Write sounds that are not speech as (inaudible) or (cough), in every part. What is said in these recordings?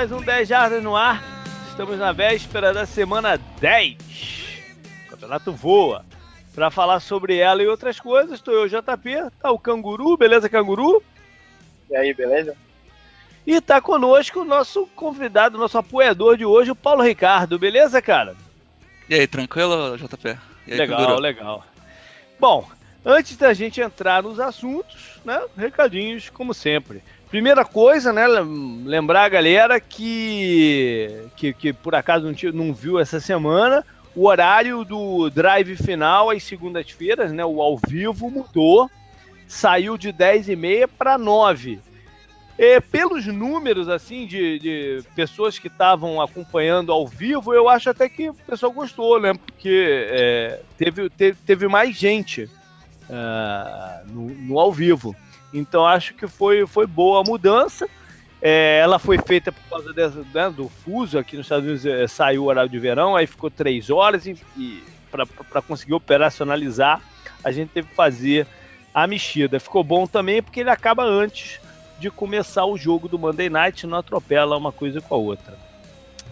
mais um 10 Jardas no ar. Estamos na véspera da semana 10. O campeonato voa. Para falar sobre ela e outras coisas, estou eu, JP, tá o Canguru, beleza, Canguru? E aí, beleza? E tá conosco o nosso convidado, nosso apoiador de hoje, o Paulo Ricardo, beleza, cara? E aí, tranquilo, JP? Aí, legal, Canguru? legal. Bom, antes da gente entrar nos assuntos, né, recadinhos, como sempre. Primeira coisa, né, lembrar a galera que, que, que por acaso não, não viu essa semana, o horário do drive final às segundas-feiras, né, o ao vivo, mudou, saiu de 10h30 para 9 é, pelos números assim de, de pessoas que estavam acompanhando ao vivo, eu acho até que o pessoal gostou, né? Porque é, teve, teve, teve, mais gente uh, no, no, ao vivo. Então acho que foi, foi boa a mudança. É, ela foi feita por causa dessa, né, do fuso aqui nos Estados Unidos é, saiu o horário de verão, aí ficou três horas e, e para conseguir operacionalizar a gente teve que fazer a mexida. Ficou bom também porque ele acaba antes de começar o jogo do Monday Night, não atropela uma coisa com a outra.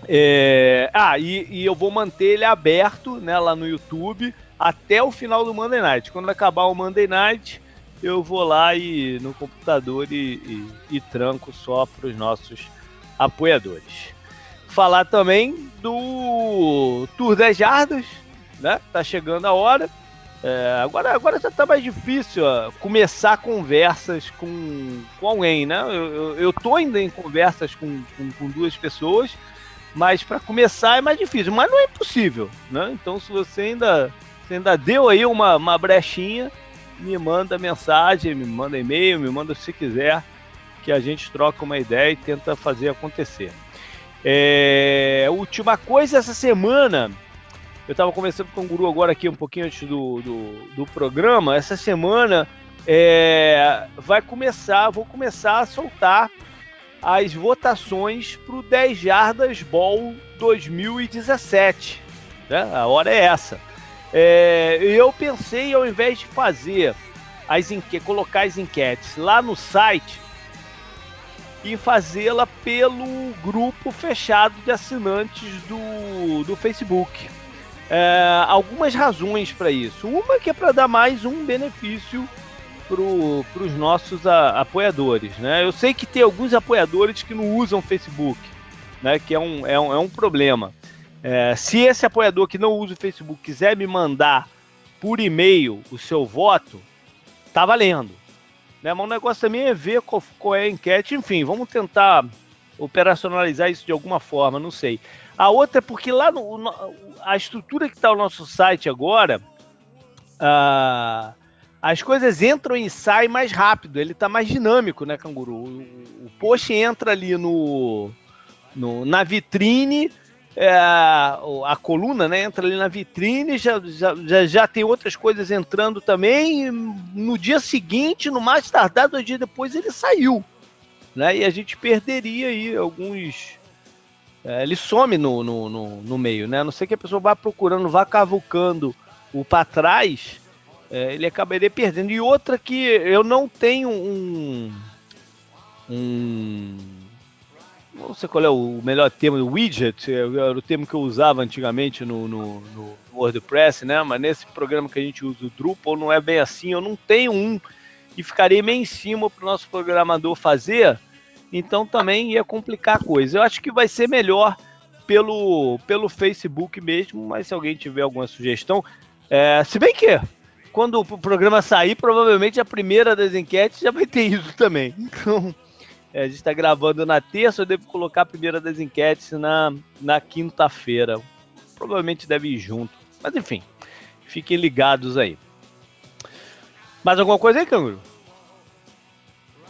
É... Ah, e, e, eu vou manter ele aberto né, lá no YouTube até o final do Monday Night. Quando acabar o Monday Night, eu vou lá e no computador e, e, e tranco só para os nossos apoiadores. Falar também do Tour 10 Jardas, né? Tá chegando a hora. É, agora, agora já tá mais difícil ó, começar conversas com, com alguém, né? Eu, eu, eu tô ainda em conversas com, com, com duas pessoas, mas para começar é mais difícil, mas não é impossível, né? Então se você ainda, você ainda deu aí uma, uma brechinha, me manda mensagem, me manda e-mail, me manda se quiser, que a gente troca uma ideia e tenta fazer acontecer. É, última coisa, essa semana eu estava conversando com o Guru agora aqui um pouquinho antes do, do, do programa. Essa semana é, vai começar, vou começar a soltar as votações para o 10 Jardas Ball 2017. Né? A hora é essa. É, eu pensei, ao invés de fazer as enque colocar as enquetes lá no site, e fazê-la pelo grupo fechado de assinantes do, do Facebook. É, algumas razões para isso. Uma que é para dar mais um benefício para os nossos a, apoiadores. Né? Eu sei que tem alguns apoiadores que não usam Facebook, né? que é um, é um, é um problema. É, se esse apoiador que não usa o Facebook quiser me mandar por e-mail o seu voto, tá valendo. Né? Mas o negócio também é ver qual, qual é a enquete. Enfim, vamos tentar operacionalizar isso de alguma forma, não sei. A outra é porque lá no, a estrutura que está o nosso site agora, uh, as coisas entram e saem mais rápido, ele está mais dinâmico, né, Canguru? O, o post entra ali no, no na vitrine, é, a coluna né, entra ali na vitrine, já, já, já, tem outras coisas entrando também. no dia seguinte, no mais tardar, dois dias depois, ele saiu. Né, e a gente perderia aí alguns é, ele some no, no, no, no, meio, né? A não ser que a pessoa vá procurando, vá cavucando o para trás, é, ele acabaria perdendo. E outra que eu não tenho um. um não sei qual é o melhor termo, widget, é, era o termo que eu usava antigamente no, no, no WordPress, né? Mas nesse programa que a gente usa o Drupal não é bem assim, eu não tenho um e ficaria meio em cima para o nosso programador fazer então também ia complicar a coisa. Eu acho que vai ser melhor pelo, pelo Facebook mesmo, mas se alguém tiver alguma sugestão. É, se bem que quando o programa sair, provavelmente a primeira das enquetes já vai ter isso também. Então, é, a gente está gravando na terça, eu devo colocar a primeira das enquetes na, na quinta-feira. Provavelmente deve ir junto. Mas enfim, fiquem ligados aí. Mais alguma coisa aí, Canguru?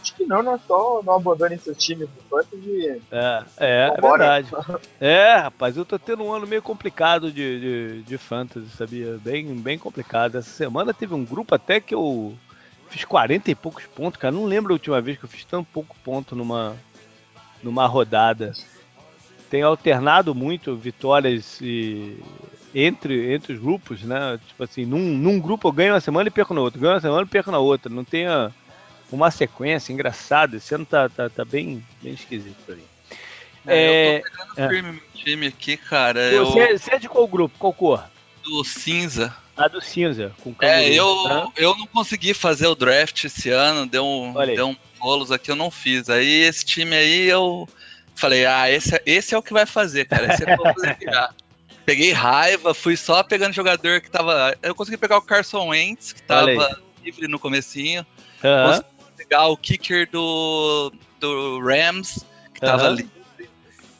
Acho que não, né? Só não abandone seu time pro fantasy. É, é, é verdade. (laughs) é, rapaz, eu tô tendo um ano meio complicado de, de, de fantasy, sabia? Bem, bem complicado. Essa semana teve um grupo até que eu fiz 40 e poucos pontos, cara. Não lembro a última vez que eu fiz tão pouco ponto numa, numa rodada. Tem alternado muito vitórias e, entre, entre os grupos, né? Tipo assim, num, num grupo eu ganho uma semana e perco na outra, ganho uma semana e perco na outra. Não tem a uma sequência engraçada. Esse ano tá, tá, tá bem, bem esquisito pra mim. É, eu tô pegando é. firme meu time aqui, cara. Você, eu... você é de qual grupo? Qual cor? Do cinza. Do cinza, com canguru, É, eu, tá? eu não consegui fazer o draft esse ano, deu um, deu um rolos aqui, eu não fiz. Aí esse time aí eu falei, ah, esse, é, esse é o que vai fazer, cara. Esse é o que eu vou fazer (laughs) Peguei raiva, fui só pegando jogador que tava. Eu consegui pegar o Carson Wentz, que tava livre no comecinho. Uhum. Consegui pegar o kicker do, do Rams, que tava uhum. livre.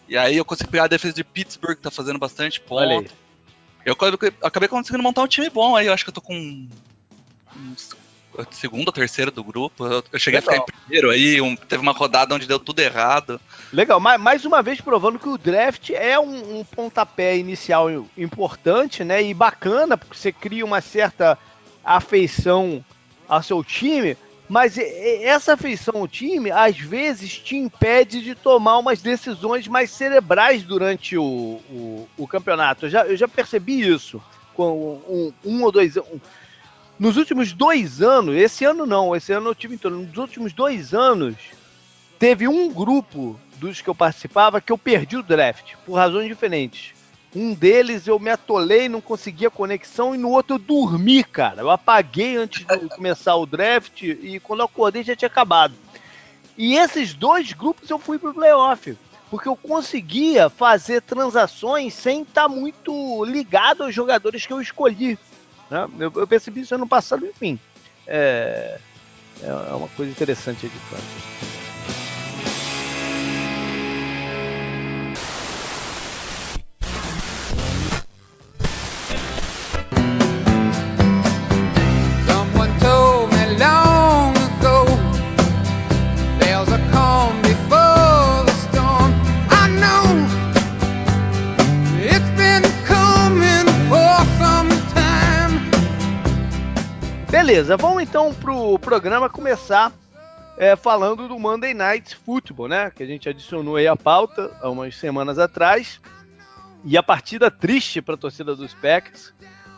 E aí eu consegui pegar a defesa de Pittsburgh, que tá fazendo bastante ponto. Eu acabei conseguindo montar um time bom aí, eu acho que eu tô com ou terceiro do grupo. Eu, cheguei Legal. a ficar em primeiro aí, um, teve uma rodada onde deu tudo errado. Legal, mais, mais uma vez provando que o draft é um, um, pontapé inicial importante, né? E bacana, porque você cria uma certa afeição ao seu time, mas essa afeição ao time, às vezes, te impede de tomar umas decisões mais cerebrais durante o, o, o campeonato. Eu já, eu já percebi isso com um, um ou dois. Um, nos últimos dois anos, esse ano não, esse ano eu tive em torno, nos últimos dois anos, teve um grupo dos que eu participava que eu perdi o draft, por razões diferentes. Um deles eu me atolei, não conseguia conexão, e no outro eu dormi, cara. Eu apaguei antes de (laughs) começar o draft e quando eu acordei já tinha acabado. E esses dois grupos eu fui pro playoff, porque eu conseguia fazer transações sem estar tá muito ligado aos jogadores que eu escolhi. Né? Eu, eu, percebi isso ano passado, enfim. É, é uma coisa interessante de fato. Beleza, vamos então pro programa começar é, falando do Monday Night Football, né? Que a gente adicionou aí a pauta há umas semanas atrás. E a partida triste para a torcida dos Packers,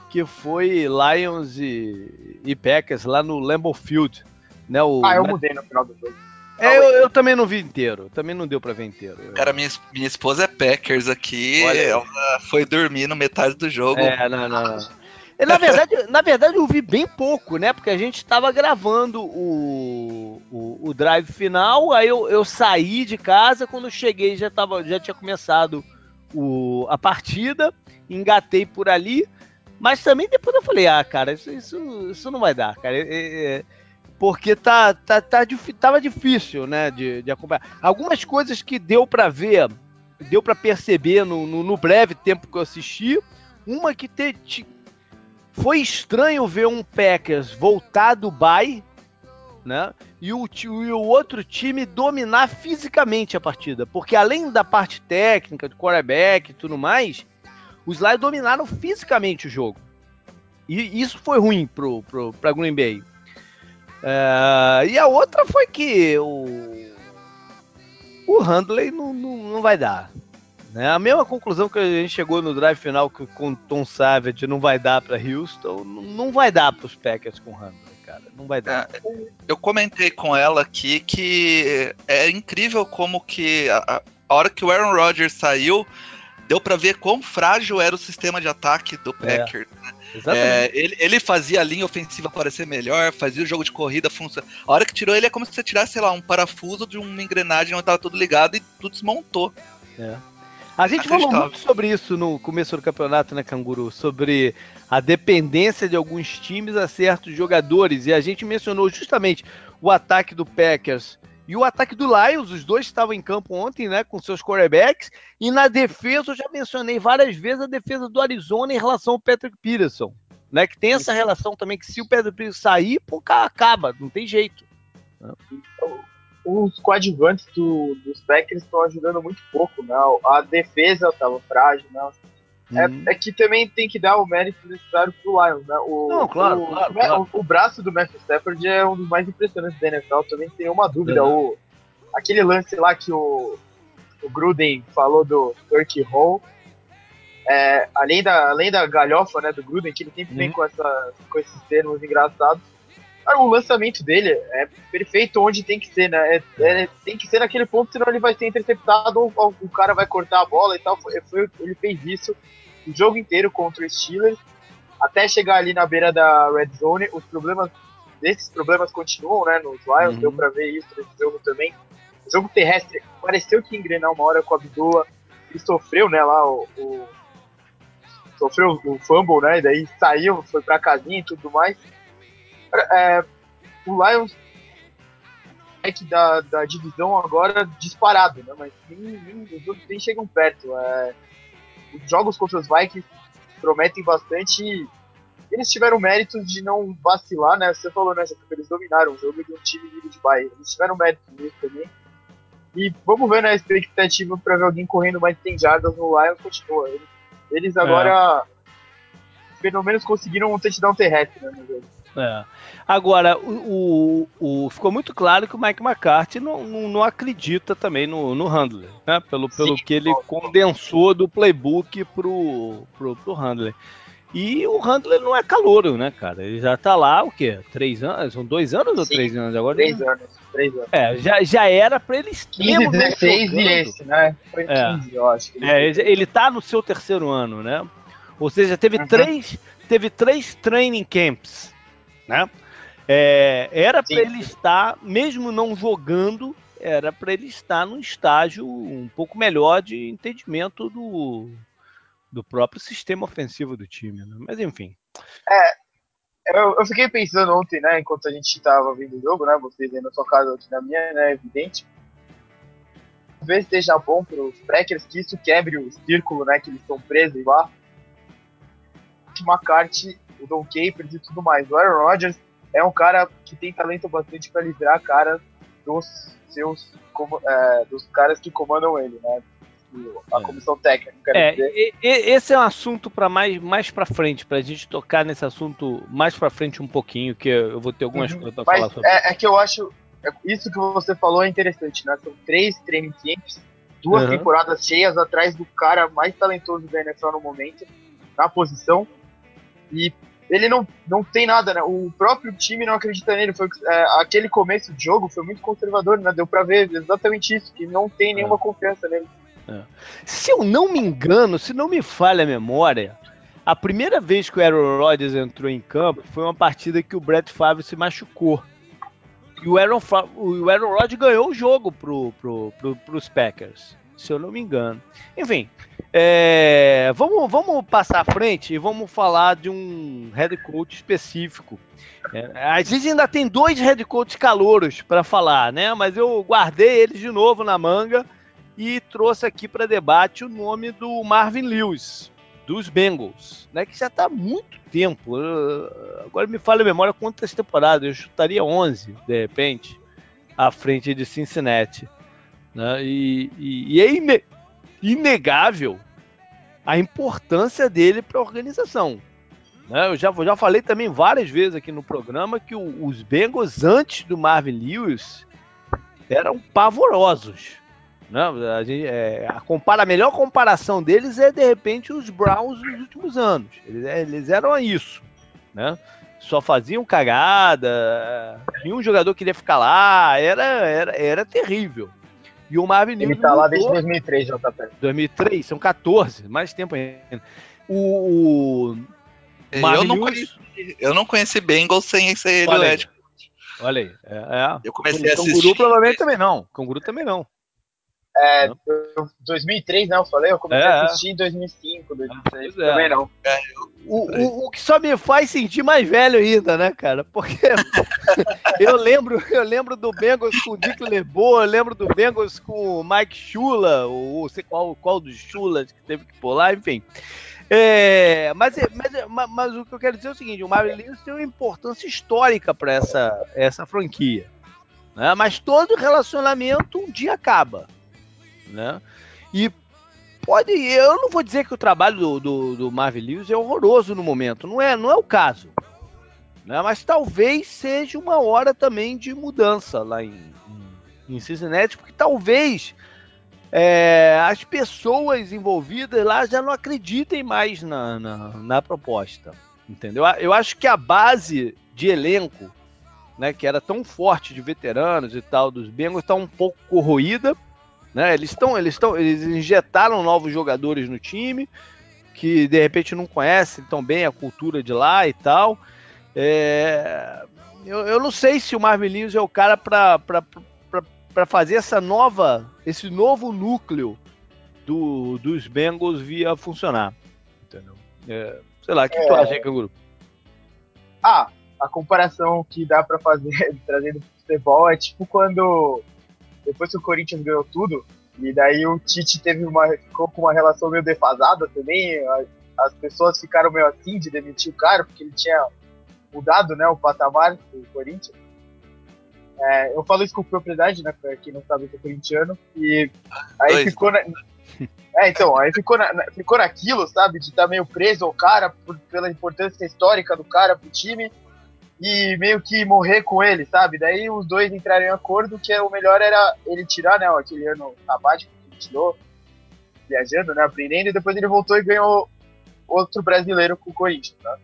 que foi Lions e, e, Packers lá no Lambeau Field. Né, o, ah, eu mudei no final do jogo. É, eu, eu, também não vi inteiro. Também não deu pra ver inteiro. Cara, minha, minha esposa é Packers aqui. Olha. Ela foi dormir no metade do jogo. É, não, não. não. (laughs) Na verdade, na verdade, eu vi bem pouco, né? Porque a gente estava gravando o, o, o, drive final, aí eu, eu saí de casa, quando cheguei já, tava, já tinha começado o, a partida, engatei por ali, mas também depois eu falei, ah, cara, isso, isso, isso não vai dar, cara. É, é, porque tá, tá, tá, tava difícil, né, de, de acompanhar. Algumas coisas que deu para ver, deu para perceber no, no, no, breve tempo que eu assisti, uma que te, foi estranho ver um Packers voltar do bye, né? E o, e o outro time dominar fisicamente a partida. Porque além da parte técnica, do quarterback e tudo mais, os Lions dominaram fisicamente o jogo. E isso foi ruim pro, pro, pra Green Bay. É, e a outra foi que o, o Handley não, não, não vai dar. Né? A mesma conclusão que a gente chegou no drive final que com Tom Savage não vai dar para Houston, não vai dar para os Packers com Hamler, cara. Não vai dar. É, eu comentei com ela aqui que é incrível como que a, a hora que o Aaron Rodgers saiu, deu para ver quão frágil era o sistema de ataque do é. Packers. É. Né? É, ele, ele, fazia a linha ofensiva parecer melhor, fazia o jogo de corrida funcionar. A hora que tirou ele é como se você tirasse, sei lá, um parafuso de uma engrenagem onde estava tudo ligado e tudo desmontou. É. A gente falou muito sobre isso no começo do campeonato, né, Canguru? Sobre a dependência de alguns times a certos jogadores. E a gente mencionou justamente o ataque do Packers e o ataque do Lions. Os dois estavam em campo ontem, né, com seus quarterbacks. E na defesa, eu já mencionei várias vezes a defesa do Arizona em relação ao Patrick Peterson. Né, que tem essa relação também que se o Patrick Peterson sair, pô, acaba, não tem jeito. Então, os coadjuvantes do, dos Packers estão ajudando muito pouco, né? A defesa estava frágil, né? É, uhum. é, que também tem que dar o mérito necessário pro Lions, né? O, Não, claro, o, claro, claro. O, o, braço do Matthew Stafford é um dos mais impressionantes da NFL, também tem uma dúvida. Uhum. O, aquele lance lá que o, o Gruden falou do Turkey Hall, é, além, da, além da galhofa né, do Gruden, que ele sempre uhum. vem com, essa, com esses termos engraçados, o lançamento dele é perfeito onde tem que ser, né? É, é, tem que ser naquele ponto, senão ele vai ser interceptado ou, ou o cara vai cortar a bola e tal. Foi, foi, ele fez isso o jogo inteiro contra o Steelers, até chegar ali na beira da red zone. Os problemas, esses problemas continuam, né? Nos Lions, uhum. deu pra ver isso nesse jogo também. O jogo terrestre pareceu que engrenar uma hora com a Abdullah e sofreu, né? Lá o, o sofreu o fumble, né? E daí saiu, foi pra casinha e tudo mais. É, o Lions é da, da divisão agora disparado, né? Mas nem, nem, os outros nem chegam perto. É, os jogos contra os Vikings prometem bastante. Eles tiveram méritos de não vacilar, né? Você falou, né, eles dominaram o jogo de um time nível de Bahia. Eles tiveram mérito nisso também. E vamos ver, né, a expectativa para ver alguém correndo mais de 100 jardas no Lions continua. Eles, eles agora, é. pelo menos, conseguiram um touchdown terrestre né, no jogo. É. Agora, o, o, o, ficou muito claro que o Mike McCarthy não, não, não acredita também no, no Handler, né? Pelo, pelo Sim, que ele condensou do playbook pro, pro, pro Handler. E o Handler não é calouro, né, cara? Ele já tá lá, o quê? Três anos? São dois anos Sim, ou três anos agora? Três anos, três anos. É, já, já era pra ele 15, 16 e esse, né? Foi é. 15, eu acho. Ele, é, ele tá no seu terceiro ano, né? Ou seja, teve uhum. três teve três training camps né? É, era para ele estar, mesmo não jogando, era para ele estar num estágio um pouco melhor de entendimento do, do próprio sistema ofensivo do time. Né? Mas enfim. É, eu, eu, fiquei pensando ontem, né, enquanto a gente estava vendo o jogo, né, vocês aí na sua casa, aqui na minha, né, evidente. Talvez seja bom para os Packers que isso quebre o círculo, né, que eles estão presos lá. McCarthy o Don Capers e tudo mais. O Aaron Rodgers é um cara que tem talento bastante para livrar a cara dos seus é, dos caras que comandam ele, né? A é. comissão técnica. É, e, e, esse é um assunto para mais mais para frente, para a gente tocar nesse assunto mais para frente um pouquinho, que eu vou ter algumas uhum. coisas para falar sobre. É, é, que eu acho é, isso que você falou é interessante, né? São três training camps, duas uhum. temporadas cheias atrás do cara mais talentoso da NFL no momento, na posição. E ele não, não tem nada, né? O próprio time não acredita nele. Foi, é, aquele começo de jogo foi muito conservador, né? Deu pra ver exatamente isso, que não tem nenhuma é. confiança nele. É. Se eu não me engano, se não me falha a memória, a primeira vez que o Aaron Rodgers entrou em campo foi uma partida que o Brett Favre se machucou. E o Aaron, o Aaron Rodgers ganhou o jogo pro, pro, pro, pros Packers, se eu não me engano. Enfim, é, vamos, vamos passar à frente e vamos falar de um head coach específico. É, a gente ainda tem dois head coaches calouros para falar, né? Mas eu guardei eles de novo na manga e trouxe aqui para debate o nome do Marvin Lewis, dos Bengals, né? Que já está há muito tempo. agora me fala a memória quantas temporadas, eu chutaria 11, de repente, à frente de Cincinnati. Né? E, e, e é inegável a importância dele para a organização. Né? Eu já, já falei também várias vezes aqui no programa que o, os Bengals, antes do Marvin Lewis, eram pavorosos. Né? A, gente, é, a, compara, a melhor comparação deles é, de repente, os Browns nos últimos anos. Eles, eles eram isso. Né? Só faziam cagada, nenhum jogador queria ficar lá, era, era, era terrível. E o Marvin Ele tá lá desde 2003, JP. 2003, são 14, mais tempo ainda. O, o eu, não conheci, eu não conheci Bengals sem ser ele Olha aí. Olha aí. É, é. Eu comecei a assistir. Canguru provavelmente também não. Canguru também não. É, 2003, né? Eu falei, eu comecei é, a assistir em 2005, 2006, é. também não. É, o, o, o, que só me faz sentir mais velho ainda, né, cara? Porque (laughs) eu lembro, eu lembro do Bengals com o Dick LeBeau, eu lembro do Bengals com o Mike Shula, ou sei qual, qual dos Chulas que teve que pular, enfim. É, mas, mas, mas, o que eu quero dizer é o seguinte: o Marvin Lewis tem uma importância histórica para essa, essa franquia. Né? Mas todo relacionamento um dia acaba né? E pode, eu não vou dizer que o trabalho do, do, do Lewis é horroroso no momento, não é, não é o caso. Né? Mas talvez seja uma hora também de mudança lá em, em, em Cincinnati, porque talvez é, as pessoas envolvidas lá já não acreditem mais na, na, na proposta. Entendeu? Eu acho que a base de elenco né, que era tão forte de veteranos e tal dos Bengals, está um pouco corroída. Né? Eles estão, eles estão, eles injetaram novos jogadores no time que de repente não conhecem tão bem a cultura de lá e tal. É, eu, eu não sei se o Lewis é o cara para fazer essa nova, esse novo núcleo do, dos Bengals via funcionar. Entendeu? É, sei lá, o que é... tu acha, Canguru? Ah, a comparação que dá para fazer (laughs) trazendo pro futebol é tipo quando depois que o Corinthians ganhou tudo, e daí o Tite teve uma, ficou com uma relação meio defasada também. As pessoas ficaram meio assim de demitir o cara, porque ele tinha mudado né, o patamar do Corinthians. É, eu falo isso com propriedade, né? Pra quem não sabe, eu sou corintiano. E aí Dois. ficou. Na, é, então, aí ficou, na, ficou naquilo, sabe? De estar tá meio preso ao cara por, pela importância histórica do cara pro time e meio que morrer com ele, sabe? Daí os dois entraram em acordo que o melhor era ele tirar, né, aquele ano sabático que ele tirou, viajando, né, aprendendo, e depois ele voltou e ganhou outro brasileiro com o Corinthians, tá?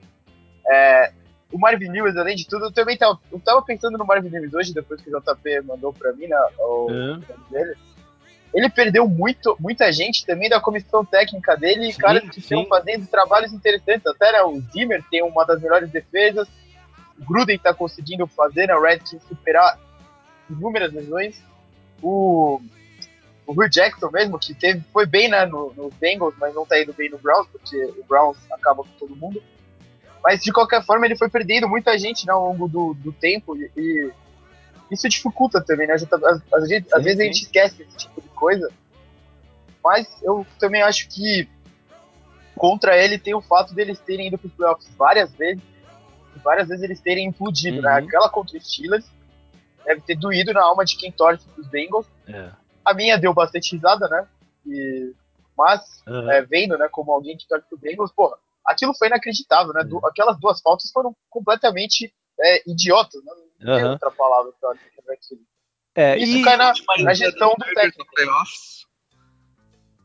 É, o Marvin Lewis, além de tudo, eu também tava, eu tava pensando no Marvin Lewis hoje, depois que o JP mandou pra mim, né, o é. dele. Ele perdeu muito, muita gente também da comissão técnica dele, sim, caras que estão fazendo trabalhos interessantes. Até né, o Zimmer tem uma das melhores defesas, Gruden está conseguindo fazer, né? O Redskins superar inúmeras lesões. O, o Will Jackson mesmo, que teve, foi bem né, no, no Bengals, mas não está indo bem no Browns, porque o Browns acaba com todo mundo. Mas de qualquer forma, ele foi perdendo muita gente né, ao longo do, do tempo e, e isso dificulta também, né? Às, às, sim, às vezes sim. a gente esquece esse tipo de coisa. Mas eu também acho que contra ele tem o fato deles terem ido para os playoffs várias vezes várias vezes eles terem implodido, né? uhum. né? Aquela contra os Steelers deve ter doído na alma de quem torce pros Bengals. É. A minha deu bastante risada, né? E, mas, uhum. é, vendo, né, como alguém que torce pro Bengals, porra, aquilo foi inacreditável, né? Du aquelas duas faltas foram completamente é, idiotas, né? Não tem uhum. outra palavra pra. É, Isso e... cai na, na gestão do técnico.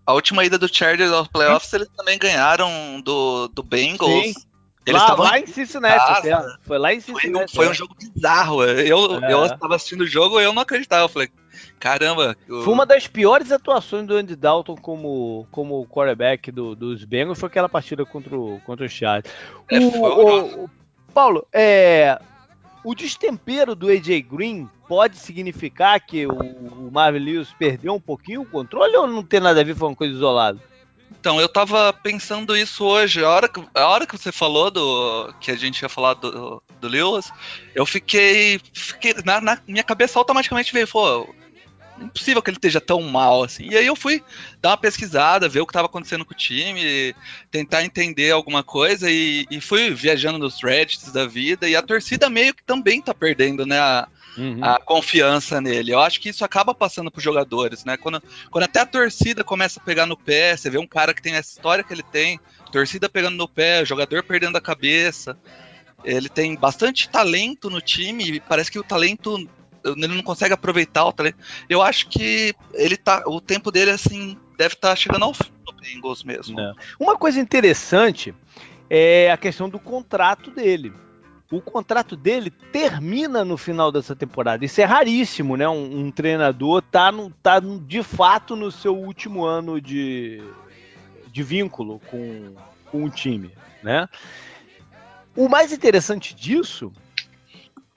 A última ida do Chargers aos playoffs, eles também ganharam do, do Bengals. Sim. Eles lá, lá em Cincinnati, casa, foi lá em Cincinnati. Foi um, foi um jogo bizarro. Eu, é. eu estava assistindo o jogo e eu não acreditava. Eu falei, caramba. Eu... Foi uma das piores atuações do Andy Dalton como, como quarterback do, dos Bengals, foi aquela partida contra o, contra o Chargers. É, o, o, Paulo, é, o destempero do AJ Green pode significar que o, o Marvin Lewis perdeu um pouquinho o controle ou não tem nada a ver, foi uma coisa isolada? Então, eu tava pensando isso hoje. A hora que, a hora que você falou do. que a gente ia falar do, do Lewis, eu fiquei. fiquei na, na, minha cabeça automaticamente veio, pô, impossível que ele esteja tão mal assim. E aí eu fui dar uma pesquisada, ver o que estava acontecendo com o time, tentar entender alguma coisa e, e, fui viajando nos Reddits da vida e a torcida meio que também tá perdendo, né, a, uhum. a confiança nele. Eu acho que isso acaba passando para os jogadores, né? Quando, quando até a torcida começa a pegar no pé, você vê um cara que tem essa história que ele tem, torcida pegando no pé, jogador perdendo a cabeça. Ele tem bastante talento no time e parece que o talento ele não consegue aproveitar o talento. Eu acho que ele tá, o tempo dele assim deve estar tá chegando ao fim do Bengals mesmo. Não. Uma coisa interessante é a questão do contrato dele. O contrato dele termina no final dessa temporada. Isso é raríssimo, né? Um, um treinador tá, no, tá de fato no seu último ano de, de vínculo com, com o time, né? O mais interessante disso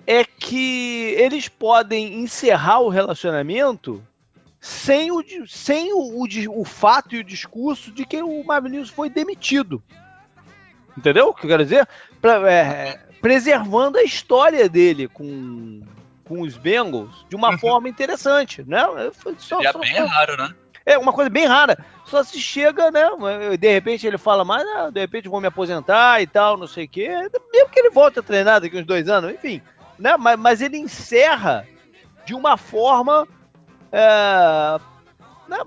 é que eles podem encerrar o relacionamento sem o, sem o, o, o fato e o discurso de que o Marvin foi demitido. Entendeu o que eu quero dizer? Pra, é, preservando a história dele com, com os Bengals de uma uhum. forma interessante, né? Só, Seria só, bem só, raro, né? É uma coisa bem rara. Só se chega, né? De repente ele fala mais, ah, de repente vou me aposentar e tal, não sei o quê. Mesmo que ele volte a treinar daqui uns dois anos, enfim né? Mas, mas ele encerra de uma forma é, né?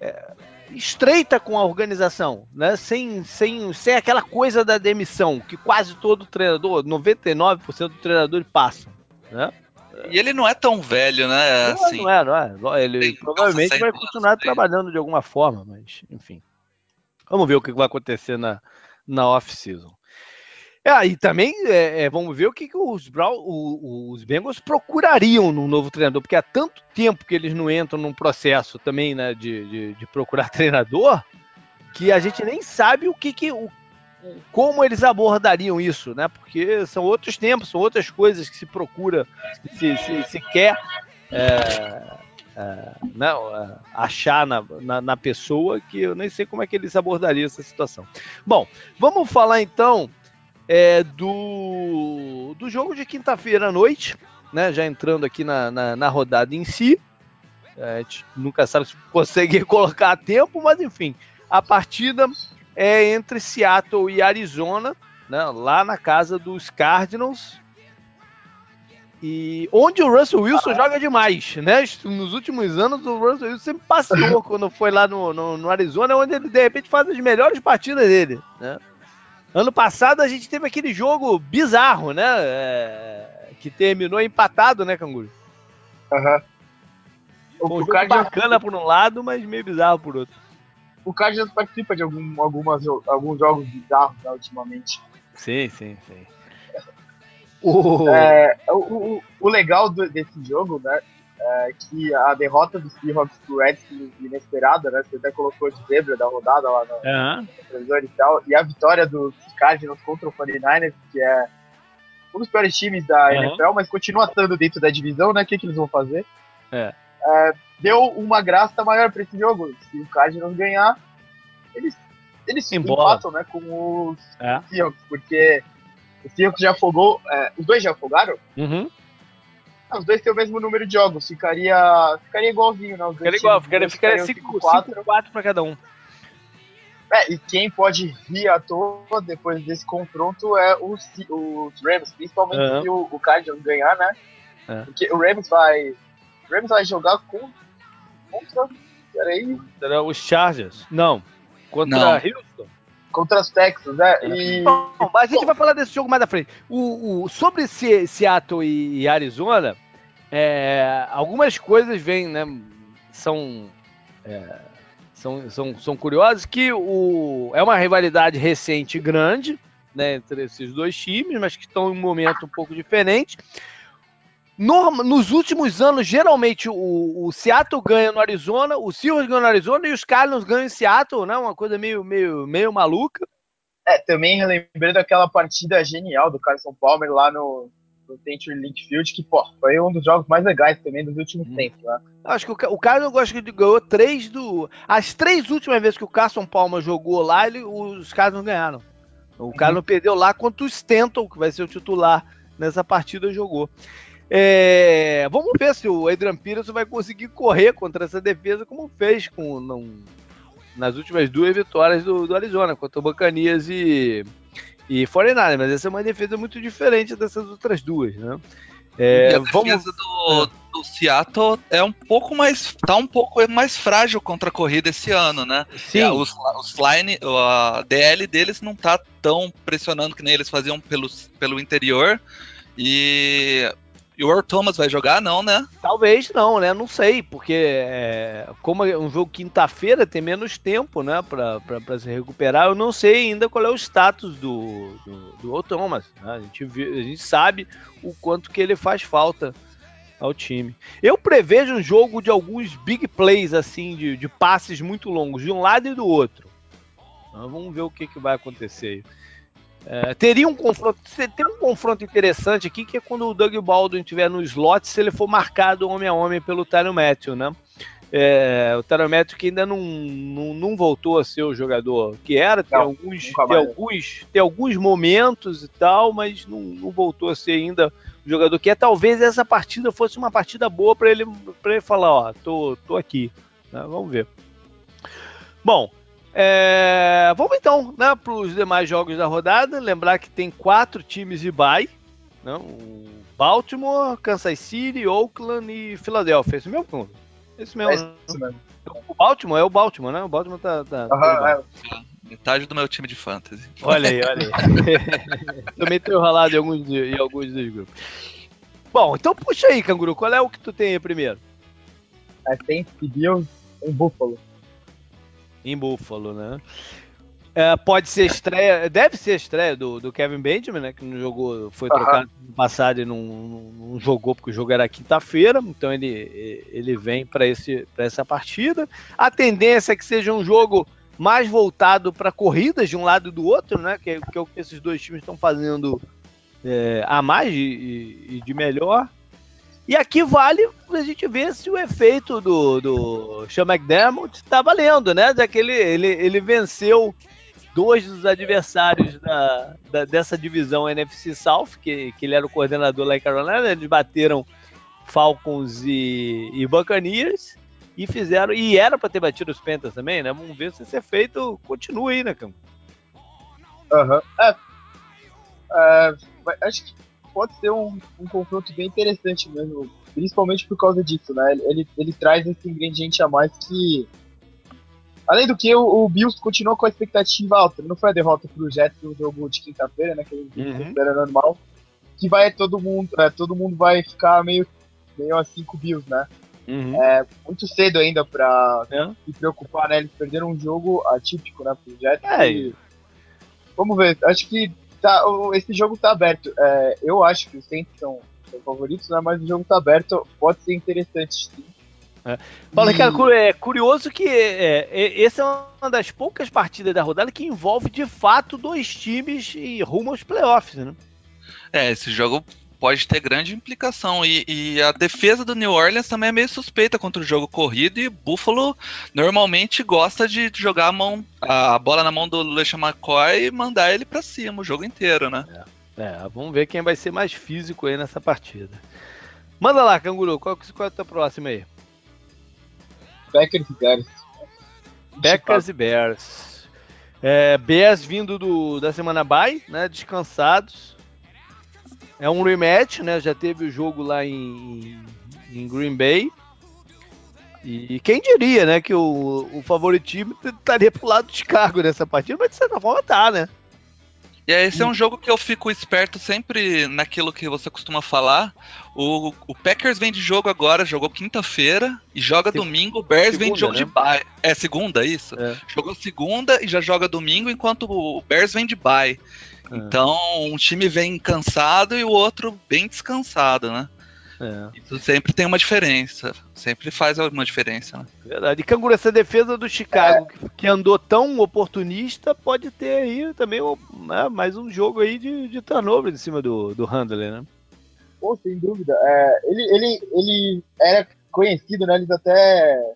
é, estreita com a organização, né? Sem, sem, sem aquela coisa da demissão que quase todo treinador, 99% dos treinadores passam, né? E ele não é tão velho, né? Não, assim, não é, não é. Ele provavelmente vai continuar trabalhando de alguma forma, mas enfim. Vamos ver o que vai acontecer na, na off-season. É, e também é, é, vamos ver o que, que os, os Bengals procurariam num novo treinador, porque há tanto tempo que eles não entram num processo também né, de, de, de procurar (laughs) treinador que a gente nem sabe o que, que o, como eles abordariam isso, né? Porque são outros tempos, são outras coisas que se procura, se, se, se quer é, é, não, é, achar na, na, na, pessoa que eu nem sei como é que eles abordariam essa situação. Bom, vamos falar então é, do, do jogo de quinta-feira à noite, né? Já entrando aqui na, na, na rodada em si. É, a gente nunca sabe se consegue (laughs) colocar a tempo, mas enfim, a partida é entre Seattle e Arizona, né, lá na casa dos Cardinals. E onde o Russell Wilson joga demais, né? Nos últimos anos, o Russell Wilson sempre passeou (laughs) quando foi lá no, no, no, Arizona, onde ele de repente faz as melhores partidas dele, né? Ano passado a gente teve aquele jogo bizarro, né? É, que terminou empatado, né, Canguru? Aham. Uhum. Um jogo bacana por um lado, mas meio bizarro por outro o Cardinals participa de algum, algumas, alguns jogos bizarros né, ultimamente. Sim, sim, sim. O, é, o, o, legal do, desse jogo, né, é que a derrota dos Seahawks pro Redskins inesperada, né, você até colocou de zebra da rodada lá no, uhum. televisor e tal, e a vitória dos Cardinals contra o 49ers, que é um dos piores times da uhum. NFL, mas continua estando dentro da divisão, né, o que, que eles vão fazer? É. É, deu uma graça maior para esse jogo. Se o Cardinals ganhar, eles, eles empatam né, com os é. Seahawks, porque o Seahawks já afogou. É, os dois já afogaram? Uhum. Os dois têm o mesmo número de jogos, ficaria, ficaria igualzinho, né? Os ficaria igual, ficaria 5-4 para cada um. É, e quem pode rir à toa depois desse confronto é os, os Rams, principalmente uhum. se o, o Cardinals ganhar, né? É. Porque o Rams vai o Rams vai jogar com, contra. Peraí. Contra os Chargers? Não. Contra Não. Houston? Contra os Texans, né? E... Bom, a gente vai falar desse jogo mais à frente. O, o sobre Seattle e, e Arizona, é, algumas coisas vêm, né? São. É, são, são, são curiosas que o, é uma rivalidade recente grande né, entre esses dois times, mas que estão em um momento um pouco diferente. Norma, nos últimos anos, geralmente o, o, Seattle ganha no Arizona, o Seahawks ganha no Arizona e os Cardinals ganham em Seattle, né? Uma coisa meio, meio, meio maluca. É, também lembrei daquela partida genial do Carson Palmer lá no, no Century Link Field, que pô, foi um dos jogos mais legais também dos últimos hum. tempos. Né? Acho que o, o Cardinals gosto que ganhou três do. As três últimas vezes que o Carson Palmer jogou lá, ele, os Cardinals ganharam. O Cardinals uhum. perdeu lá contra o Stanton, que vai ser o titular nessa partida, jogou. É, vamos ver se o Adrian Peterson vai conseguir correr contra essa defesa como fez com, não, nas últimas duas vitórias do, do Arizona, contra o Bacanias e, e 49 mas essa é uma defesa muito diferente dessas outras duas, né? É, a vamos... defesa do, do, Seattle é um pouco mais. tá um pouco mais frágil contra a corrida esse ano, né? Sim. É, os, os line, a DL deles não tá tão pressionando que nem eles faziam pelo, pelo interior. E e o Earl Thomas vai jogar, não, né? Talvez não, né? Não sei, porque é, como é um jogo quinta-feira, tem menos tempo, né? Pra, pra, pra, se recuperar. Eu não sei ainda qual é o status do, do, do Earl Thomas. Né? A, gente, a gente sabe o quanto que ele faz falta ao time. Eu prevejo um jogo de alguns big plays, assim, de, de passes muito longos, de um lado e do outro. Então, vamos ver o que, que vai acontecer. É, teria um confronto, tem um confronto interessante aqui que é quando o Doug Baldwin estiver no slot, se ele for marcado homem a homem pelo Tyron Matthew, né? É, o Tyron Matthew que ainda não, não, não, voltou a ser o jogador que era, tem, não, alguns, tem, alguns, tem alguns momentos e tal, mas não, não voltou a ser ainda o jogador que é. Talvez essa partida fosse uma partida boa para ele, ele falar: Ó, tô, tô aqui. Né? Vamos ver. Bom, é, vamos então né, para os demais jogos da rodada. Lembrar que tem quatro times de bye. Né, o Baltimore, Kansas City, Oakland e Filadélfia. Esse mesmo? Esse mesmo. É esse mesmo. O Baltimore é o Baltimore, né? O Baltimore tá. tá uhum, é. Metade do meu time de fantasy. Olha aí, olha aí. (laughs) Também tô enrolado em alguns, em alguns dos grupos. Bom, então puxa aí, Canguru. Qual é o que tu tem aí primeiro? É, tem Bills em Buffalo em Buffalo, né? É, pode ser estreia, deve ser estreia do, do Kevin Benjamin, né? Que não jogou, foi trocado no passado e não, não, jogou porque o jogo era quinta-feira, então ele, ele vem para essa partida. A tendência é que seja um jogo mais voltado para corridas de um lado e do outro, né? Que, que é o que esses dois times estão fazendo é, a mais e, de melhor. E aqui vale a gente ver se o efeito do, do Sean McDermott está valendo, né? Que ele, ele, venceu dois dos adversários da, da, dessa divisão NFC South, que, que ele era o coordenador lá em Carolina, eles bateram Falcons e, e Buccaneers e fizeram, e era para ter batido os Panthers também, né? Vamos ver se esse efeito continua aí, né, Cam? Aham. Uhum. É, é, acho que pode ser um, um, confronto bem interessante mesmo, principalmente por causa disso, né? Ele, ele, ele traz esse ingrediente a mais que Além do que, o, o Bills continua com a expectativa alta. Não foi a derrota pro Jets no jogo de quinta-feira, né? Que a gente uhum. normal. Que vai todo mundo, é, todo mundo vai ficar meio, meio assim com o Bills, né? Uhum. É muito cedo ainda pra é. se preocupar, né? Eles perderam um jogo atípico, né, pro Jets. É. E... Vamos ver, acho que tá, esse jogo tá aberto. É, eu acho que os Saints são, são favoritos, né? Mas o jogo tá aberto, pode ser interessante sim. É. Fala, cara, é curioso que é, é, essa é uma das poucas partidas da rodada que envolve de fato dois times e rumo aos playoffs, né? É, esse jogo pode ter grande implicação. E, e, a defesa do New Orleans também é meio suspeita contra o jogo corrido. E Buffalo normalmente gosta de jogar a, mão, a bola na mão do LeSean McCoy e mandar ele para cima o jogo inteiro, né? É, é, vamos ver quem vai ser mais físico aí nessa partida. Manda lá, Canguru, qual, qual é o teu próximo aí? Packers e Bears. Packers e Bears. É, Bears vindo do, da semana bye, né? Descansados. É um rematch, né? Já teve o jogo lá em, em Green Bay. E quem diria, né, que o, o favoritismo estaria pro lado de Chicago nessa partida, mas de certa forma tá, né? E esse é um jogo que eu fico esperto sempre naquilo que você costuma falar. O, o Packers vem de jogo agora, jogou quinta-feira e joga domingo. O Bears segunda, vem de jogo né? de bye. É segunda, isso? É. Jogou segunda e já joga domingo, enquanto o Bears vem de bye. É. Então, um time vem cansado e o outro bem descansado, né? É. Isso sempre tem uma diferença. Sempre faz uma diferença, né? Verdade. E Canguru, essa defesa do Chicago, é. que andou tão oportunista, pode ter aí também né, mais um jogo aí de, de turnover em cima do, do Handler, né? Pô, sem dúvida. É, ele, ele, ele era conhecido, né? Eles até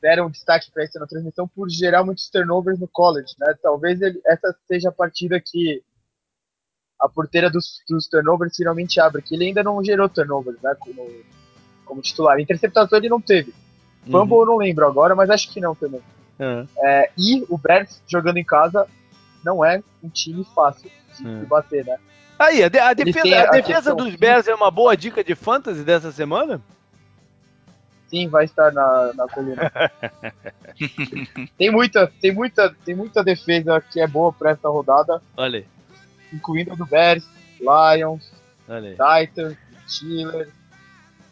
deram destaque para isso na transmissão por gerar muitos turnovers no college, né? Talvez ele, essa seja a partida que a porteira dos, dos turnovers finalmente abre, que ele ainda não gerou turnovers, né, como, como titular. Interceptação ele não teve. Fumble uhum. eu não lembro agora, mas acho que não também. Uhum. É, e o Bears jogando em casa não é um time fácil de, uhum. bater, né? Aí, a, de, a defesa, a defesa dos Bears é uma boa dica de fantasy dessa semana? Sim, vai estar na, na coluna. (laughs) tem muita, tem muita, tem muita defesa que é boa para essa rodada. Olha aí incluindo a do Bears, Lions, Titans, Steelers,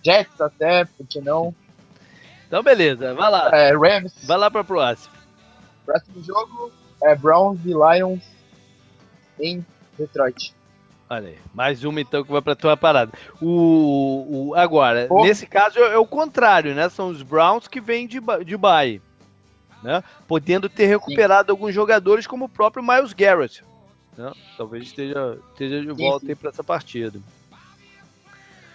Jets até, por que não? Então beleza, vai lá. É, Rams. Vai lá para o próximo. Próximo jogo é Browns e Lions em Detroit. Olha aí, mais uma então que vai para tua parada. O, o agora, Pô. nesse caso é, é, o contrário, né? São os Browns que vêm de de bye, né? Podendo ter recuperado Sim. alguns jogadores como o próprio Miles Garrett, né? Talvez esteja, esteja de volta para essa partida.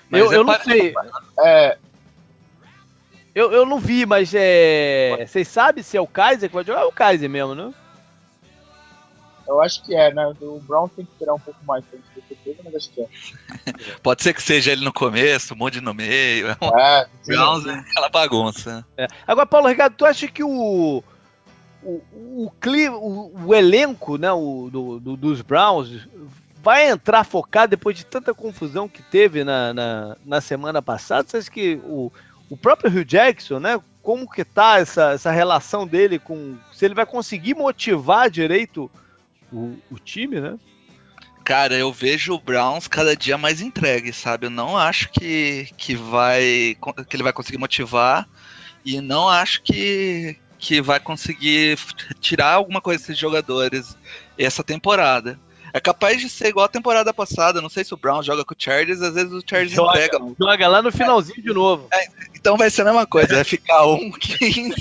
Mas eu, é eu não sei. É... Eu, eu não vi, mas é. Vocês sabem se é o Kaiser que vai jogar? É o Kaiser mesmo, né? Eu acho que é, né? O Brown tem que esperar um pouco mais pra gente ter certeza, mas acho que é. (laughs) Pode ser que seja ele no começo, um monte no meio. É, (laughs) Browns é aquela bagunça. É. Agora, Paulo Ricardo, tu acha que o o, o, o, o elenco né, o, do, do, dos Browns vai entrar focado depois de tanta confusão que teve na, na, na semana passada? Você acha que o, o próprio Hugh Jackson, né? Como que tá essa, essa relação dele com. Se ele vai conseguir motivar direito o, o time, né? Cara, eu vejo o Browns cada dia mais entregue, sabe? Eu não acho que, que vai que ele vai conseguir motivar e não acho que que vai conseguir (laughs) tirar alguma coisa desses jogadores essa temporada. É capaz de ser igual a temporada passada. Não sei se o Brown joga com o Chargers, às vezes o Chargers joga, entrega. Joga lá no finalzinho de novo. É, então vai ser a mesma coisa, vai ficar (laughs) 1, 15.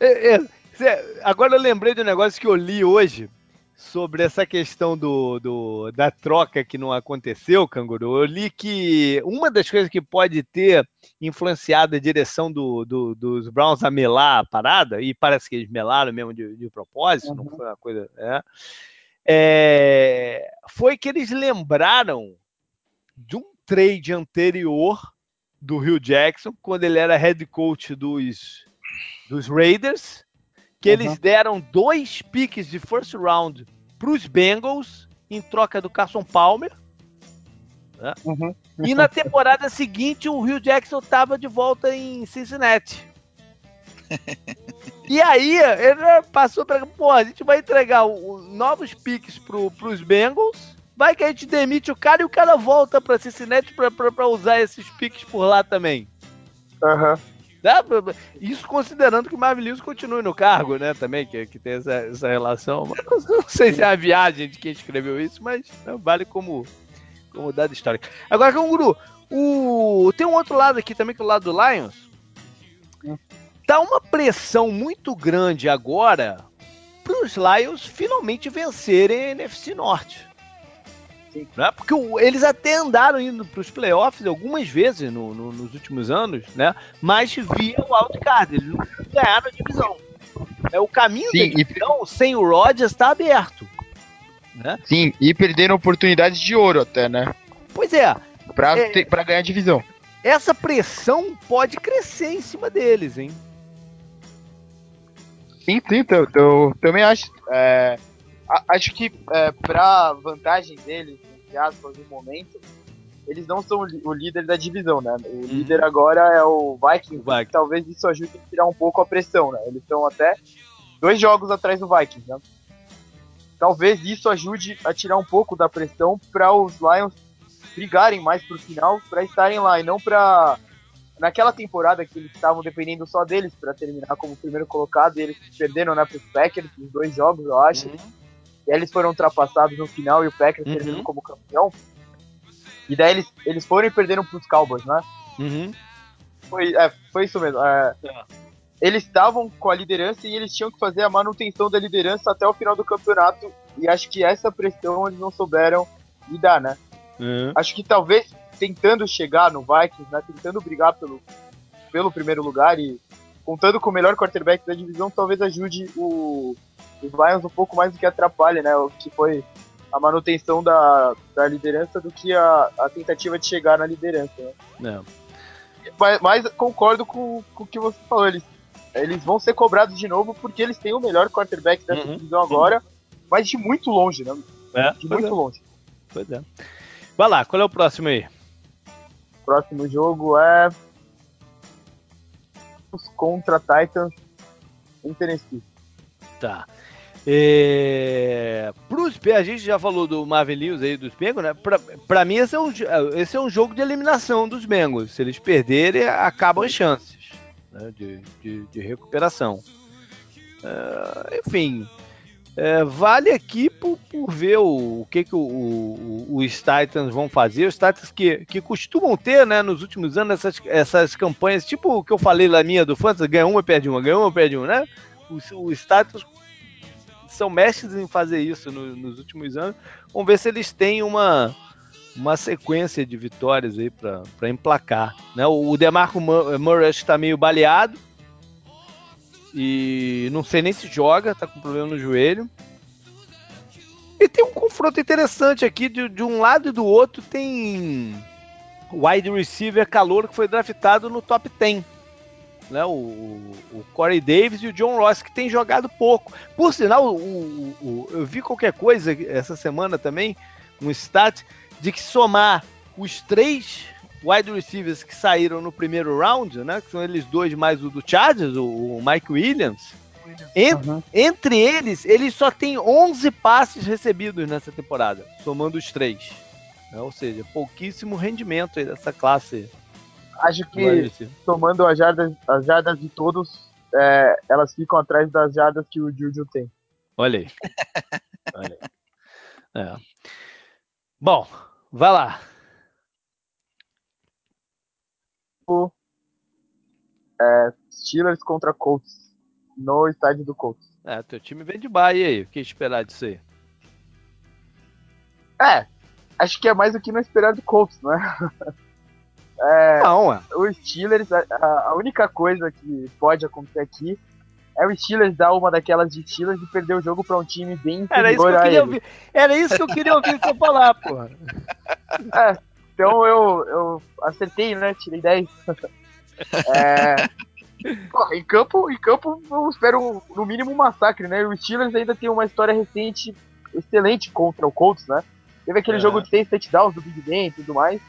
(laughs) é, é, agora eu lembrei de um negócio que eu li hoje sobre essa questão do, do, da troca que não aconteceu, Canguru. Eu li que uma das coisas que pode ter influenciado a direção do, do, dos Browns a melar a parada, e parece que eles melaram mesmo de, de propósito, uhum. não foi uma coisa. É, é, foi que eles lembraram de um trade anterior do Rio Jackson, quando ele era head coach dos, dos Raiders, que uhum. eles deram dois piques de first round para os Bengals em troca do Carson Palmer. Né? Uhum. E na temporada seguinte o Rio Jackson estava de volta em Cincinnati. (laughs) e aí ele passou para, pô, a gente vai entregar o, novos piques para os Bengals. Vai que a gente demite o cara e o cara volta para Cincinnati para usar esses piques por lá também. Aham. Uhum. Isso considerando que o Marvin Lewis continue no cargo, né? Também, que, que tem essa, essa relação. não sei se é a viagem de quem escreveu isso, mas né, vale como, como dado histórico. Agora, Canguru, o... tem um outro lado aqui também, que é o lado do Lions. Tá uma pressão muito grande agora para os Lions finalmente vencerem a NFC Norte. Né? Porque eles até andaram indo para os playoffs algumas vezes no, no, nos últimos anos, né? mas via o wildcard, eles não ganharam a divisão. É, o caminho Sim, da divisão e... sem o Rodgers está aberto. Né? Sim, e perderam oportunidades de ouro até, né? Pois é. Para é, ganhar a divisão. Essa pressão pode crescer em cima deles, hein? Sim, sim, eu, eu também acho. É, acho que é, para vantagem deles, entre aspas, no momento, eles não são o líder da divisão, né? O uhum. líder agora é o Vikings, o Vikings. talvez isso ajude a tirar um pouco a pressão, né? Eles estão até dois jogos atrás do Vikings, né? Talvez isso ajude a tirar um pouco da pressão para os Lions brigarem mais pro final, para estarem lá e não para naquela temporada que eles estavam dependendo só deles para terminar como primeiro colocado e eles perderam né, para os Packers os dois jogos, eu acho. Uhum. E aí eles foram ultrapassados no final e o Packers uhum. terminou como campeão. E daí eles, eles foram e perderam pros Cowboys, né? Uhum. Foi, é, foi isso mesmo. É, é. Eles estavam com a liderança e eles tinham que fazer a manutenção da liderança até o final do campeonato. E acho que essa pressão eles não souberam lidar, né? Uhum. Acho que talvez tentando chegar no Vikings, né? Tentando brigar pelo, pelo primeiro lugar e contando com o melhor quarterback da divisão, talvez ajude o, os Lions um pouco mais do que atrapalha, né? O que foi a manutenção da, da liderança do que a, a tentativa de chegar na liderança. Né? Não. Mas, mas, concordo com, com o que você falou. Eles, eles vão ser cobrados de novo porque eles têm o melhor quarterback dessa uhum. divisão agora, mas de muito longe, né? É, de muito é. longe. Pois é. Vai lá, qual é o próximo aí? O próximo jogo é contra Titans em Tennessee. Tá. É... Pros, a gente já falou do Lewis aí dos Bengals, né? Pra, pra mim, esse é, um, esse é um jogo de eliminação dos Bengals. Se eles perderem, acabam as chances né? de, de, de, recuperação. É, enfim, é, vale aqui por, por ver o, o que, que o, o, os Titans vão fazer. Os Titans que, que costumam ter, né, nos últimos anos, essas, essas campanhas, tipo o que eu falei lá minha do Fantasy, ganha uma, perde uma, ganha uma, perde uma, né? Os, os Titans são mestres em fazer isso no, nos últimos anos. Vamos ver se eles têm uma, uma sequência de vitórias aí para emplacar. Né? O, o DeMarco Murray está meio baleado e não sei nem se joga, tá com problema no joelho. E tem um confronto interessante aqui, de, de um lado e do outro tem wide receiver calor que foi draftado no top 10 né? O, o, Corey Davis e o John Ross, que tem jogado pouco. Por sinal, o, o, eu vi qualquer coisa essa semana também, um stat, de que somar os três wide receivers que saíram no primeiro round, né? Que são eles dois mais o do Chargers, o, Mike Williams. Entre, uhum. entre eles, eles só tem 11 passes recebidos nessa temporada, somando os três. Né? Ou seja, pouquíssimo rendimento aí dessa classe Acho que tomando as jardas, as jardas de todos, é, elas ficam atrás das jardas que o Juju tem. Olha aí. (laughs) Olha aí. É. Bom, vai lá. O, é, Steelers contra Colts no estádio do Colts. É, teu time vem de Bahia aí. O que esperar disso aí? É, acho que é mais do que não esperar do Colts, não (laughs) é? não, é. O Steelers, a, a, única coisa que pode acontecer aqui é o Steelers dar uma daquelas de Steelers e perder o jogo para um time bem Era isso que eu queria ouvir. Era isso que eu queria ouvir você falar, porra. (laughs) É, então eu, eu acertei, né? Tirei 10. (laughs) É, Pô, em campo, em campo eu espero no mínimo um massacre, né? O Steelers ainda tem uma história recente excelente contra o Colts, né? Teve aquele é. jogo de 6 touchdowns do Big Ben e tudo mais.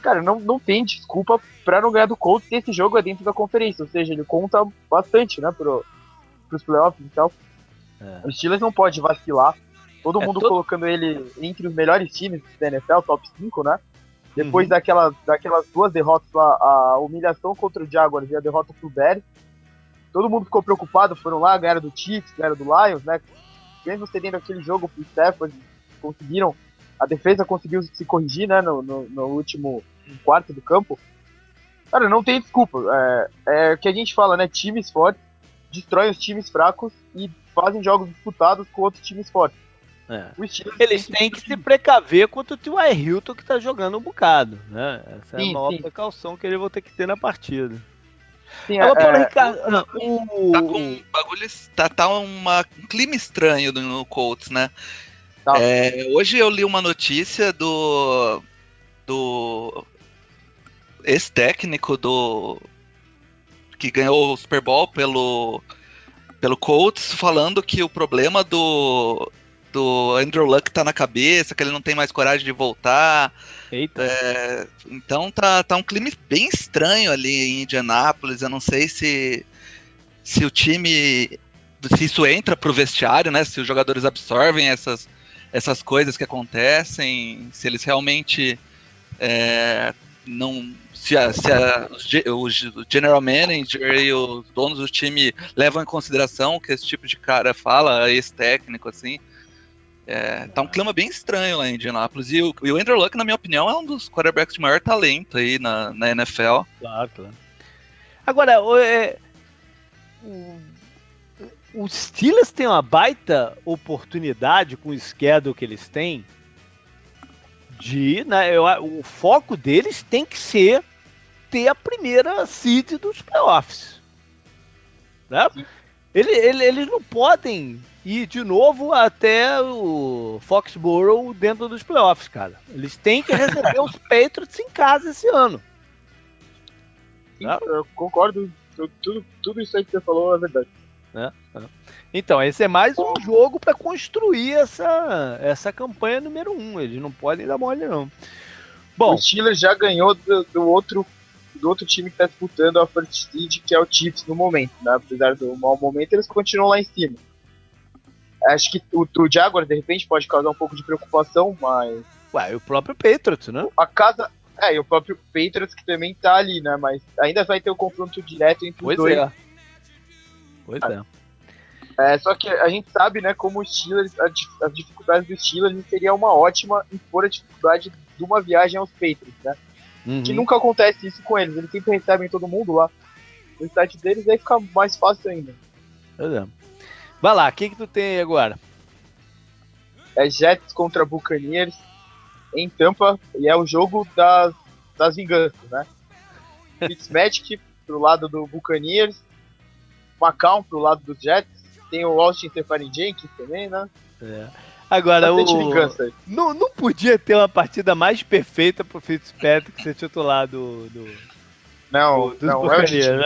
Cara, não, não tem desculpa pra não ganhar do Colts se esse jogo é dentro da conferência. Ou seja, ele conta bastante, né, pro, pros playoffs e tal. É. O Steelers não pode vacilar. Todo é mundo todo... colocando ele entre os melhores times da NFL, top 5, né? Depois uhum. daquela, daquelas duas derrotas lá, a humilhação contra o Jaguars e a derrota pro Bears, todo mundo ficou preocupado, foram lá, ganharam do Chiefs, ganharam do Lions, né? Mesmo cedendo aquele jogo pro Stafford, conseguiram, a defesa conseguiu se corrigir, né, no, no, no último quarto do campo. Cara, não tem desculpa. É, é o que a gente fala, né? Times fortes destroem os times fracos e fazem jogos disputados com outros times fortes. É. Eles têm que se precaver contra o T.Y. Hilton que tá jogando um bocado, né? Essa sim, é a maior sim. precaução que eles vão ter que ter na partida. Sim, é, é, Ricardo, o... tá com um bagulho, tá, tá uma, um clima estranho no Colts, né? Tá. É, hoje eu li uma notícia do do ex-técnico do que ganhou o Super Bowl pelo pelo Colts falando que o problema do do Andrew Luck tá na cabeça, que ele não tem mais coragem de voltar. Eita. É, então tá, tá um clima bem estranho ali em Indianápolis. Eu não sei se, se o time. Se isso entra pro vestiário, né? Se os jogadores absorvem essas, essas coisas que acontecem, se eles realmente é, não. Se, a, se a, o, general manager e os donos do time levam em consideração o que esse tipo de cara fala, esse técnico, assim. É, tá um clima bem estranho lá em Indianapolis. E o, e o Andrew Luck, na minha opinião, é um dos quarterbacks de maior talento aí na, na NFL. Claro, claro. Agora, o, é, o, o Steelers tem uma baita oportunidade com o schedule que eles têm de. Né, eu, o foco deles tem que ser ter a primeira seed dos playoffs. Né? Ele, ele, eles não podem ir de novo até o Foxborough dentro dos playoffs, cara. Eles têm que receber os (laughs) Patriots em casa esse ano. Sim? Eu concordo. Tudo, tudo isso aí que você falou é verdade. É, é. Então, esse é mais um jogo para construir essa, essa campanha número um. Eles não podem dar mole, não. Bom, o Steelers já ganhou do, do outro do outro time que está disputando a First Seed, que é o Chiefs no momento, né? Apesar do mau momento, eles continuam lá em cima. Acho que o, o Jaguars, de repente, pode causar um pouco de preocupação, mas. Ué, e o próprio Patriots, né? A casa. É, e o próprio Patriots que também tá ali, né? Mas ainda vai ter o um confronto direto entre pois os dois. É. Pois é. É, só que a gente sabe, né, como os Steelers, as dificuldades dos Steelers seria uma ótima impor a dificuldade de uma viagem aos Patriots, né? Uhum. Que nunca acontece isso com eles, eles sempre recebem todo mundo lá. O site deles aí fica mais fácil ainda. É. Vai lá, o que, que tu tem aí agora? É Jets contra Buccaneers em Tampa e é o jogo das, das vinganças, né? (laughs) Fitzmagic pro lado do Buccaneers, Macau pro lado dos Jets, tem o Austin Stephanie Jenkins também, né? É. Agora, o... não, não podia ter uma partida mais perfeita pro Fitzpatrick ser titular do, do, não, do, não, é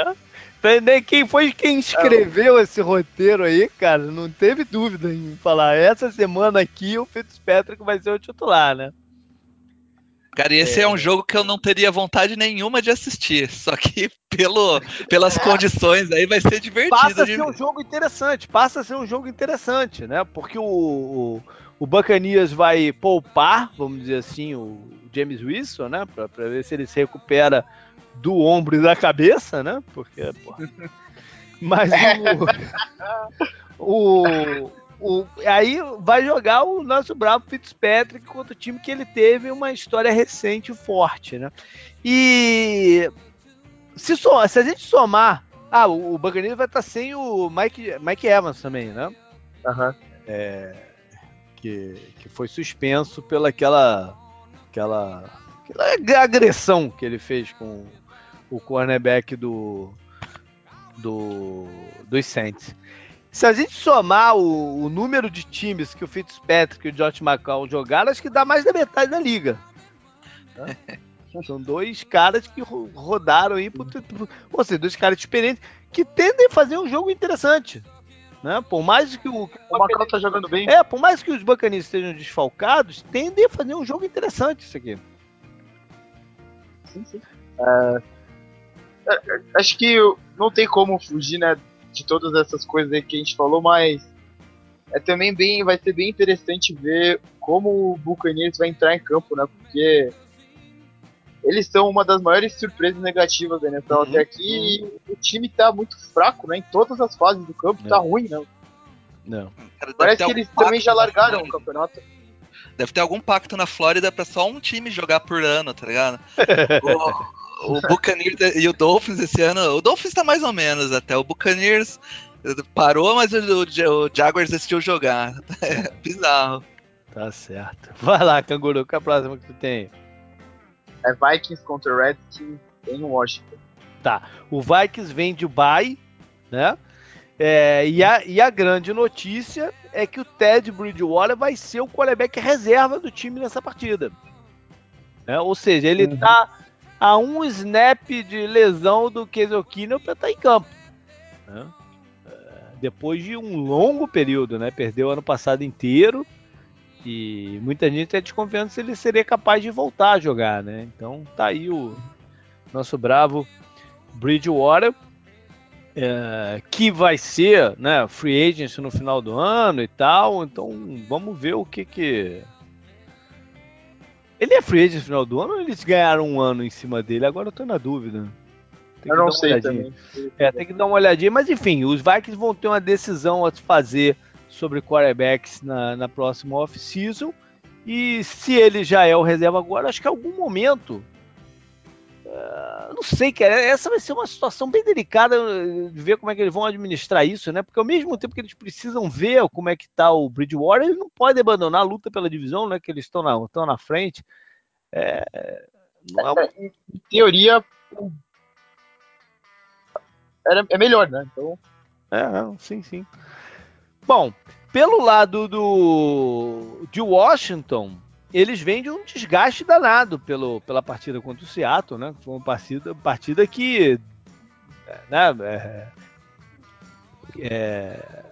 né? Quem foi quem escreveu esse roteiro aí, cara, não teve dúvida em falar. Essa semana aqui o Fitzpatrick vai ser o titular, né? Cara, e esse é. é. um jogo que eu não teria vontade nenhuma de assistir. (laughs) Só que pelo, pelas é. condições aí vai ser divertido. Passa a ser um jogo interessante. Passa a ser um jogo interessante, né? Porque o, o, o Bacanias vai poupar, vamos dizer assim, o James Wilson, né? Pra, pra ver se ele se recupera do ombro e da cabeça, né? Porque, pô. (laughs) Mas o, (laughs) o, o, aí vai jogar o nosso bravo Fitzpatrick contra o time que ele teve uma história recente forte, né? E se, so, se a gente somar. Ah, o, o Buccaneers vai estar sem o Mike, Mike Evans também, né? Aham. Uhum. É, que, que foi suspenso pela aquela, aquela, aquela agressão que ele fez com o cornerback do, do dos Saints. Se a gente somar o, o, número de times que o Fitzpatrick e o Josh McCown jogaram, acho que dá mais da metade da liga. (laughs) São dois caras que rodaram aí, por, por, ou seja, dois caras experientes que tendem a fazer um jogo interessante. Né? Por mais que o. O tá jogando bem. É, por mais que os Buccaneers estejam desfalcados, tendem a fazer um jogo interessante isso aqui. Sim, sim. Uh, acho que não tem como fugir, né? De todas essas coisas aí que a gente falou, mas é também bem, vai ser bem interessante ver como o Buccaneers vai entrar em campo, né? Porque eles são uma das maiores surpresas negativas da NFL uhum, até aqui uhum. e o time tá muito fraco, né? Em todas as fases do campo, tá Não. tá ruim, né? Não. Parece que eles também já largaram o campeonato. Deve ter algum pacto na Flórida pra só um time jogar por ano, tá ligado? (laughs) o Buccaneers e o Dolphins esse ano. O Dolphins tá mais ou menos até. O Buccaneers parou, mas o, o, Jaguars decidiu jogar. (laughs) É bizarro. Tá certo. (laughs) Vai lá, Canguru, qual é a próxima que tu tem? É Vikings contra Redskins em Washington. Tá. O Vikings vem de bye, né? É, e, a, e a grande notícia é que o Ted Bridgewater vai ser o quarterback reserva do time nessa partida. É, ou seja, ele uhum. A um snap de lesão do Casey para estar em campo. Né? É, depois de um longo período, né? Perdeu o ano passado inteiro e muita gente está desconfiando se ele seria capaz de voltar a jogar, né? Então tá aí o nosso bravo Bridgewater, é, que vai ser, né, free agent no final do ano e tal. Então vamos ver o que que ele é free agent no final do ano ou eles ganharam um ano em cima dele? Agora eu tô na dúvida. Tem eu não sei também. É, tem que dar uma olhadinha. Mas enfim, os Vikings vão ter uma decisão a fazer sobre quarterbacks na, na próxima off-season. E se ele já é o reserva agora, acho que em algum momento. Uh, não sei, cara. Essa vai ser uma situação bem delicada de ver como é que eles vão administrar isso, né? Porque ao mesmo tempo que eles precisam ver como é que tá o Bridgewater, eles não podem abandonar a luta pela divisão, né? Que eles estão na, estão na frente. É, não é uma... Em teoria, era, é melhor, né? Então... É, sim, sim. Bom, pelo lado do de Washington, eles vêm de um desgaste danado pelo, pela partida contra o Seattle, né? Foi uma partida, partida que né, é, é,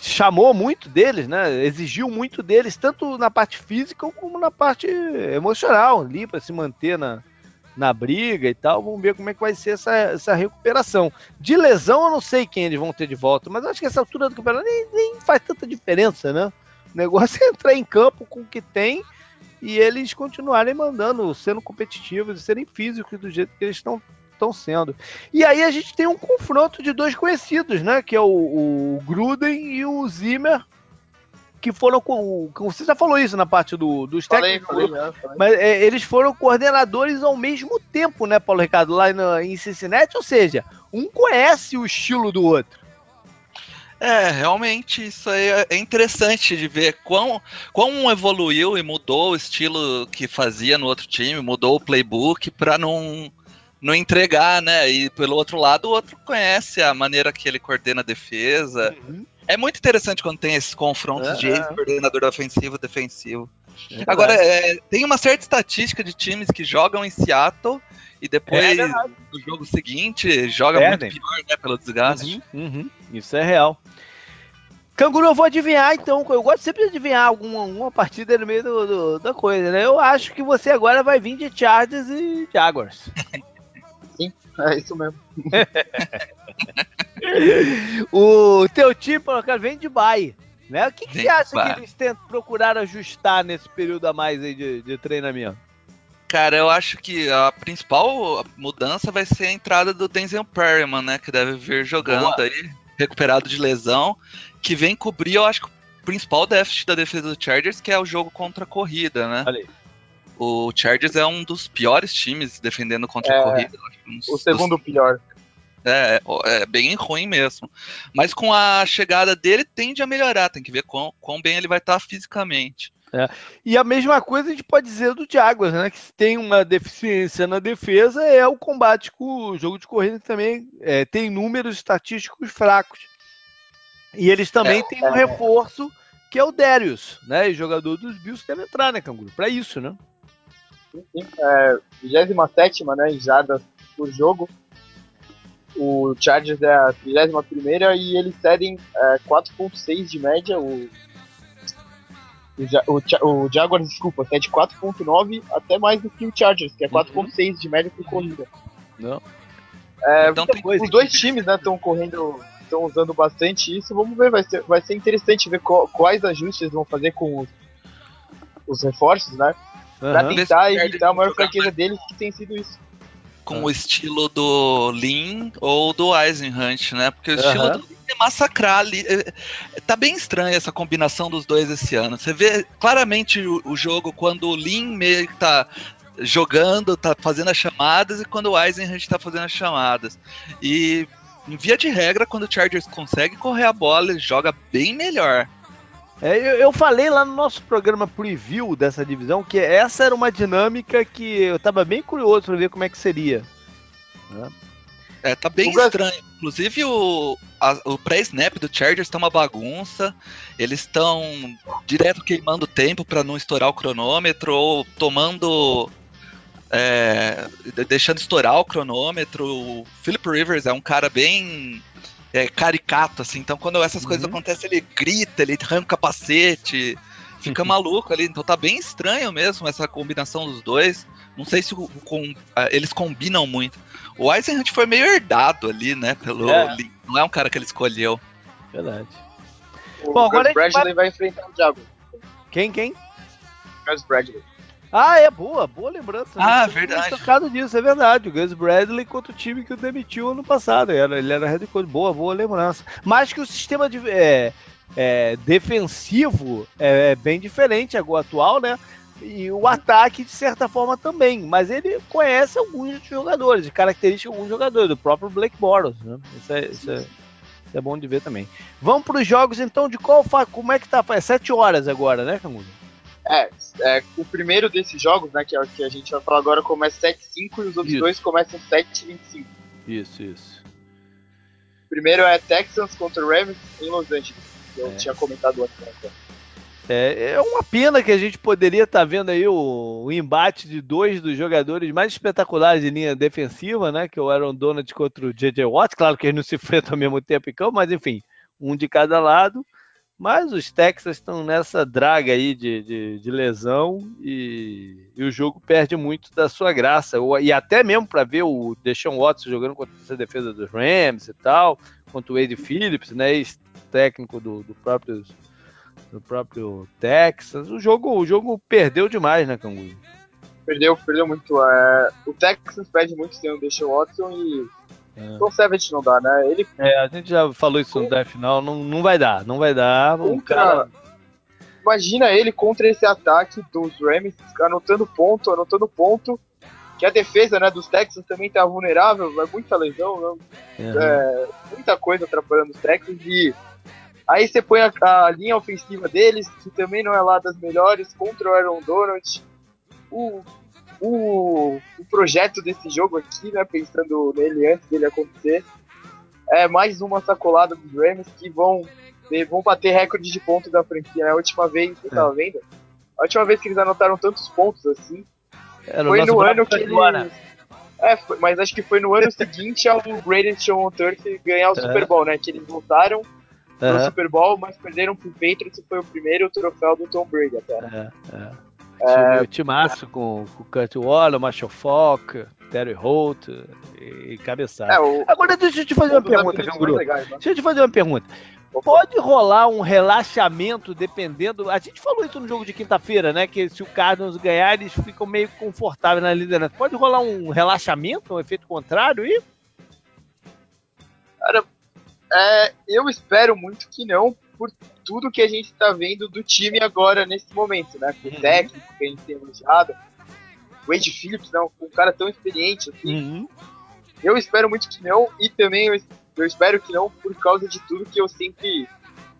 chamou muito deles, né? Exigiu muito deles, tanto na parte física como na parte emocional, ali para se manter na, na briga e tal. Vamos ver como é que vai ser essa, essa recuperação. De lesão, eu não sei quem eles vão ter de volta, mas acho que essa altura do campeonato nem, nem faz tanta diferença, né? O negócio (laughs) é entrar em campo com o que tem e eles continuarem mandando, sendo competitivos e serem físicos do jeito que eles estão estão sendo. E aí a gente tem um confronto de dois conhecidos, né? Que é o, o Gruden e o Zimmer, que foram com. Você já falou isso na parte do, dos técnicos. Falei, falei, falei. Mas é, eles foram coordenadores ao mesmo tempo, né, Paulo Ricardo, lá no, em Cincinnati? Ou seja, um conhece o estilo do outro. É, realmente isso aí é interessante de ver quão, quão evoluiu e mudou o estilo que fazia no outro time, mudou o playbook para não, não entregar, né? E pelo outro lado, o outro conhece a maneira que ele coordena a defesa. Uhum. É muito interessante quando tem esses confrontos é, de coordenador ofensivo defensivo. É Agora, é, tem uma certa estatística de times que jogam em Seattle e depois, é no jogo seguinte, joga Perdem. muito pior, né, pelo desgaste. Uhum, uhum. Isso é real. Canguru, eu vou adivinhar então. Eu gosto sempre de adivinhar alguma uma partida no meio do, do, da coisa, né? Eu acho que você agora vai vir de Chargers e Jaguars. (laughs) Sim, é isso mesmo. (laughs) o teu time, cara, vem de Bay. Né? O que, que você acha que eles tentam procurar ajustar nesse período a mais aí de, de treinamento? Cara, eu acho que a principal mudança vai ser a entrada do Denzel Perryman, né? Que deve vir jogando Boa. aí, recuperado de lesão, que vem cobrir, eu acho o principal déficit da defesa do Chargers, que é o jogo contra a corrida, né? Olha aí. O Chargers é um dos piores times defendendo contra é, a corrida. o segundo dos... pior. É, é, bem ruim mesmo. Mas com a chegada dele tende a melhorar, tem que ver quão, quão bem ele vai estar fisicamente. É. E a mesma coisa a gente pode dizer do Jaguars, né? Que se tem uma deficiência na defesa é o combate com o jogo de corrida que também é, tem números estatísticos fracos. E eles também é, têm um é. reforço que é o Darius, né? E jogador dos Bills deve entrar, né, Canguru? Para isso, né? Sim, sim. É, 27 né, em jardas por jogo. O Chargers é a 31 e eles cedem é, 4.6 de média. O, o, o, o Jaguars, desculpa, cede 4.9 até mais do que o Chargers, que é 4.6 uhum. de média por corrida. Não. É, então, os dois times estão né, correndo, estão usando bastante isso. Vamos ver, vai ser, vai ser interessante ver quais ajustes vão fazer com os, os reforços, né? Uhum. Pra tentar evitar a maior fraqueza deles, que tem sido isso. Com ah. o estilo do Lin ou do Eisenhunt, né? Porque o estilo do Lin é massacrar ali. É, tá bem estranha essa combinação dos dois esse ano. Você vê claramente o, o jogo quando o Lin meio que tá jogando, tá fazendo as chamadas, e quando o Eisenhunt tá fazendo as chamadas. E, em via de regra, quando o Chargers consegue correr a bola, ele joga bem melhor. É, eu, eu, falei lá no nosso programa preview dessa divisão que essa era uma dinâmica que eu tava bem curioso para ver como é que seria. É, tá bem o estranho. Inclusive o, o pré-snap do Chargers tá uma bagunça. Eles estão direto queimando tempo para não estourar o cronômetro ou tomando é, deixando estourar o cronômetro. O Philip Rivers é um cara bem é, caricato, assim. Então, quando essas uhum. coisas acontecem, ele grita, ele arranca o capacete, fica (laughs) maluco ali. Então, tá bem estranho mesmo essa combinação dos dois. Não sei se com, eles combinam muito. O Eisenhunt foi meio herdado ali, né? Pelo, é. Não é um cara que ele escolheu. Verdade. O Bom, Gus Bradley vai... vai enfrentar o Diabo. Quem, quem? Gus Bradley. Ah, é boa, boa lembrança. Ah, verdade. tocado disso, é verdade. O Gus Bradley contra o time que o demitiu ano passado. Ele era, ele era head coach. Boa, boa lembrança. Mas que o sistema de, é, é, defensivo é, é bem diferente agora atual, né? E o ataque, de certa forma, também. Mas ele conhece alguns jogadores, características de alguns jogadores, do próprio Blake Bortles. Né? Isso, é, isso, é, isso é bom de ver também. Vamos para os jogos, então, de qual como é que tá? É sete horas agora, né, Camudo? É, é, o primeiro desses jogos, né, que é o que a gente vai falar agora, começa 7 5 e os outros isso. dois começam 7 25 Isso, isso. O primeiro é Texans contra Rams em Los Angeles, que eu é. tinha comentado antes. Né, é, é uma pena que a gente poderia estar tá vendo aí o, o, embate de dois dos jogadores mais espetaculares de linha defensiva, né? Que é o Aaron Donald contra o J.J. Watt. Claro que eles não se enfrentam ao mesmo tempo em campo, mas enfim, um de cada lado. Mas os Texas estão nessa draga aí de, de, de lesão e, e, o jogo perde muito da sua graça. E até mesmo para ver o Deshaun Watson jogando contra essa defesa dos Rams e tal, contra o Wade Phillips, né, ex-técnico do, do, próprio, do próprio Texas. O jogo, o jogo perdeu demais, né, Canguru? Perdeu, perdeu muito. É, o Texas perde muito sem o Deshaun Watson e é. O Savage não dá, né? Ele... É, a gente já falou isso no Death Final, não, não vai dar, não vai dar. Contra... Cara... Imagina ele contra esse ataque dos Rams, anotando ponto, anotando ponto, que a defesa né, dos Texans também tá vulnerável, vai muita lesão, né? uhum. é, muita coisa atrapalhando os Texans e aí você põe a, a, linha ofensiva deles, que também não é lá das melhores, contra o Aaron Donald, o o, o projeto desse jogo aqui, né, pensando nele antes dele acontecer, é mais uma sacolada dos Rams que vão, vão bater recorde de pontos da franquia. Né? A última vez, eu tava é. vendo, a última vez que eles anotaram tantos pontos assim, é, foi no ano que eles... É, foi, mas acho que foi no ano seguinte ao Greatest Show on Turf ganhar o é. Super Bowl, né? Que eles voltaram no Super Bowl, mas perderam pro Patriots e foi o primeiro troféu do Tom Brady até. É, é. É, o timaço com, com o Kurt Waller, Marshall Falk, Terry Holt e, e Cabeçada. É, Agora deixa eu te fazer uma pergunta, Canguru. Né? Deixa eu te fazer uma pergunta. pode rolar um relaxamento dependendo. A gente falou isso no jogo de quinta-feira, né? Que se o Cardinals ganhar, eles ficam meio confortáveis na liderança. Pode rolar um relaxamento, um efeito contrário aí? Cara, é, eu espero muito que não, por tudo que a gente está vendo do time agora nesse momento, né? Com o uhum. técnico que a gente tem elogiado, o Wade Phillips, não, um cara tão experiente assim. Uhum. Eu espero muito que não, e também eu, eu, espero que não por causa de tudo que eu sempre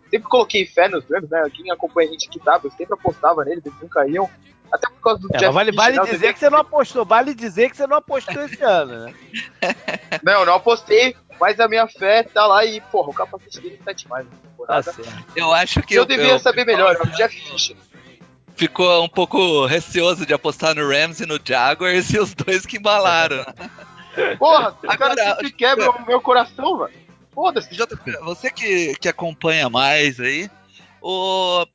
sempre coloquei fé nos Rams, né? Quem acompanha a gente aqui sabe, eu sempre apostava neles, eles nunca iam. Até por causa do é, Jeff Vale, vale né? dizer que você não apostou, vale dizer que você não apostou esse ano, né? (laughs) Não, não apostei, mas a minha fé tá lá e, porra, o capacete dele tá demais Tá eu acho que. Eu, eu devia eu, saber eu, melhor, o Jeff Fisher. Ficou um pouco receoso de apostar no Rams e no Jaguars e os dois que embalaram. (laughs) Porra, cara sempre quebra o meu coração, velho. Foda-se. Você que, que acompanha mais aí, o,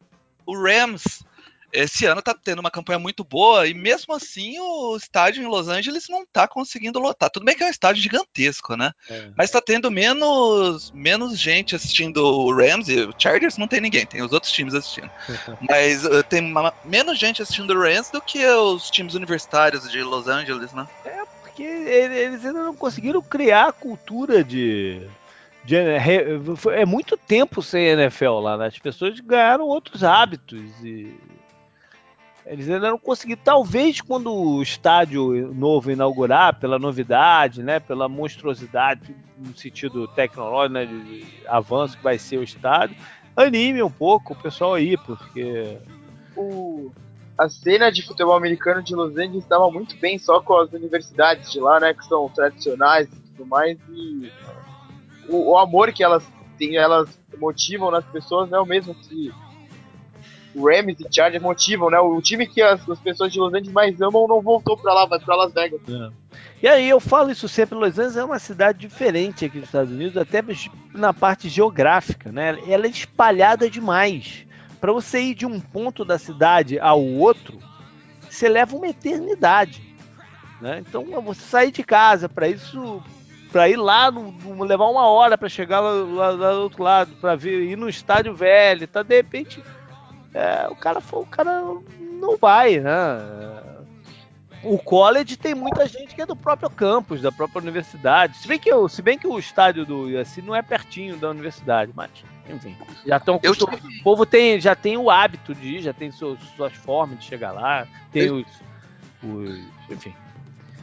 o Rams esse ano tá tendo uma campanha muito boa e mesmo assim o estádio em Los Angeles não tá conseguindo lotar. Tudo bem que é um estádio gigantesco, né? É. Mas tá tendo menos, menos gente assistindo o Rams e o Chargers não tem ninguém, tem os outros times assistindo. (laughs) Mas uh, tem uma, menos gente assistindo o Rams do que os times universitários de Los Angeles, né? É, porque eles ainda não conseguiram criar a cultura de é muito tempo sem NFL lá, né? As pessoas ganharam outros hábitos e eles ainda não conseguiram. Talvez quando o estádio novo inaugurar, pela novidade, né, pela monstruosidade no sentido tecnológico, né, de avanço que vai ser o estádio, anime um pouco o pessoal aí, porque o a cena de futebol americano de Los Angeles estava muito bem só com as universidades de lá, né, que são tradicionais e tudo mais e o, o amor que elas têm, elas motivam nas pessoas é o mesmo que Rams e Chargers motivam, né? O time que as, as, pessoas de Los Angeles mais amam não voltou para lá, vai para Las Vegas. É. E aí eu falo isso sempre, Los Angeles é uma cidade diferente aqui dos Estados Unidos, até na parte geográfica, né? Ela é espalhada demais. Para você ir de um ponto da cidade ao outro, você leva uma eternidade. Né? Então, você sair de casa para isso, para ir lá, levar uma hora para chegar lá, lá, lá, do outro lado, para ir no estádio velho, tá? De repente, é, o cara o cara não vai, né? O college tem muita gente que é do próprio campus, da própria universidade. Se bem que, o, se bem que o estádio do USC não é pertinho da universidade, mas enfim, já estão o povo tem já tem o hábito de ir, já tem suas, suas formas de chegar lá, tem eu... os, os enfim.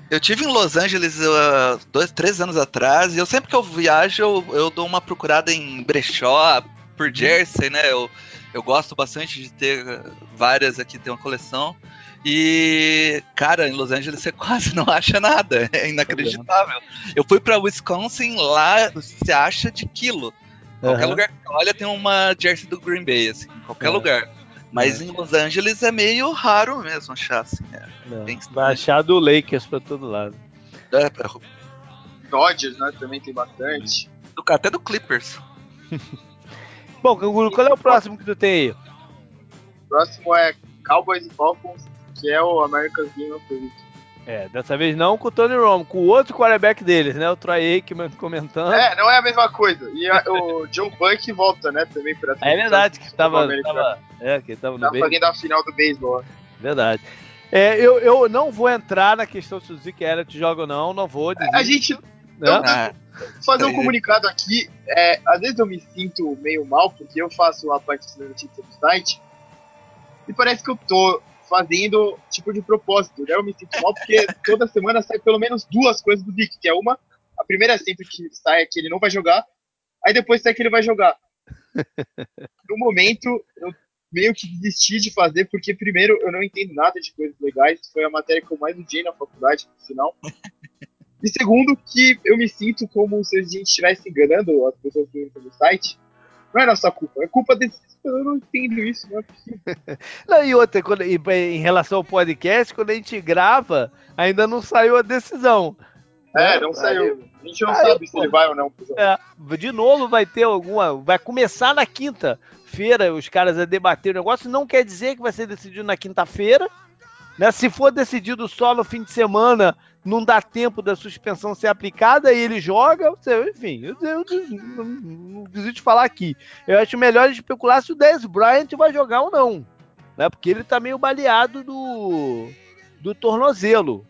Eu tive em Los Angeles uh, dois, três anos atrás e eu sempre que eu viajo eu, eu dou uma procurada em brechó por uhum. Jersey, né? Eu, eu gosto bastante de ter várias aqui, ter uma coleção. E, cara, em Los Angeles você (laughs) quase não acha nada. É inacreditável. Eu fui para Wisconsin, lá você acha de quilo. Qualquer uhum. lugar que você olha tem uma jersey do Green Bay, assim, em qualquer é. lugar. Mas é. em Los Angeles é meio raro mesmo achar, assim. É, Vai achar do Lakers pra todo lado. É, pra... Dodgers, né? Também tem bastante. Do, até do Clippers. (laughs) Bom, Canguru, qual é o próximo que tu tem aí? O próximo é Cowboys e Falcons, que é o America's Game of the Week. É, dessa vez não com o Tony Romo, com o outro quarterback deles, né? O Troy Aikman (laughs) comentando. É, não é a mesma coisa. E a, o Joe Buck volta, né, também pra É verdade, que tava, tava, é, que tava no tava fazendo a final do beisebol. Verdade. É, eu, eu não vou entrar na questão se o Zeke Elliott joga ou não, não vou. Dizer. A gente... Né? Eu, fazer um comunicado aqui. É, às vezes eu me sinto meio mal, porque eu faço a parte da notícia do site. E parece que eu tô fazendo tipo de propósito. Né? Eu me sinto mal porque (laughs) toda semana sai pelo menos duas coisas do Dick, que é uma. A primeira é sempre que sai é que ele não vai jogar. Aí depois sai que ele vai jogar. (laughs) No momento, eu meio que desisti de fazer, porque primeiro eu não entendo nada de coisas legais. Foi a matéria que eu mais odiei na faculdade, no final. (laughs) E segundo, que eu me sinto como se a gente estivesse enganando as pessoas que entram no site. Não é nossa culpa, é culpa desses. Eu não entendo isso, não é possível. (laughs) Não, e outra, quando, em relação ao podcast, quando a gente grava, ainda não saiu a decisão. É, não saiu. A gente não aí, sabe se ele vai ou não. É, de novo vai ter alguma. Vai começar na quinta-feira os caras a debater o negócio. Não quer dizer que vai ser decidido na quinta-feira Né? Se for decidido só no fim de semana, não dá tempo da suspensão ser aplicada e ele joga, enfim, eu, eu, eu não, desisto de falar aqui. Eu acho melhor especular se o Dez Bryant vai jogar ou não, né? Porque ele tá meio baleado do, do tornozelo.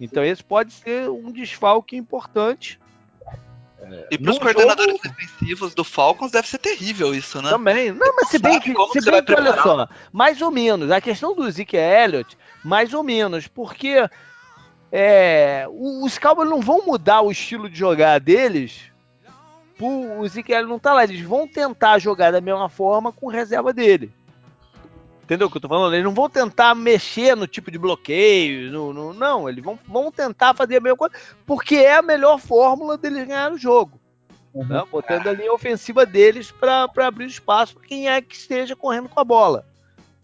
Então esse pode ser um desfalque importante. E para os coordenadores jogo... defensivos do Falcons deve ser terrível isso, né? Também. Não, mas se bem que, se bem que olha só, mais ou menos. A questão do Zeke Elliott, mais ou menos, porque é, os Cowboys não vão mudar o estilo de jogar deles. O Zeke Elliott não tá lá. Eles vão tentar jogar da mesma forma com reserva dele. Entendeu o que eu tô falando? Eles não vão tentar mexer no tipo de bloqueio, no, no, não, eles vão, vão tentar fazer a mesma coisa, porque é a melhor fórmula deles ganhar o jogo. Uhum. Né? Botando a linha ofensiva deles para abrir espaço para quem é que esteja correndo com a bola.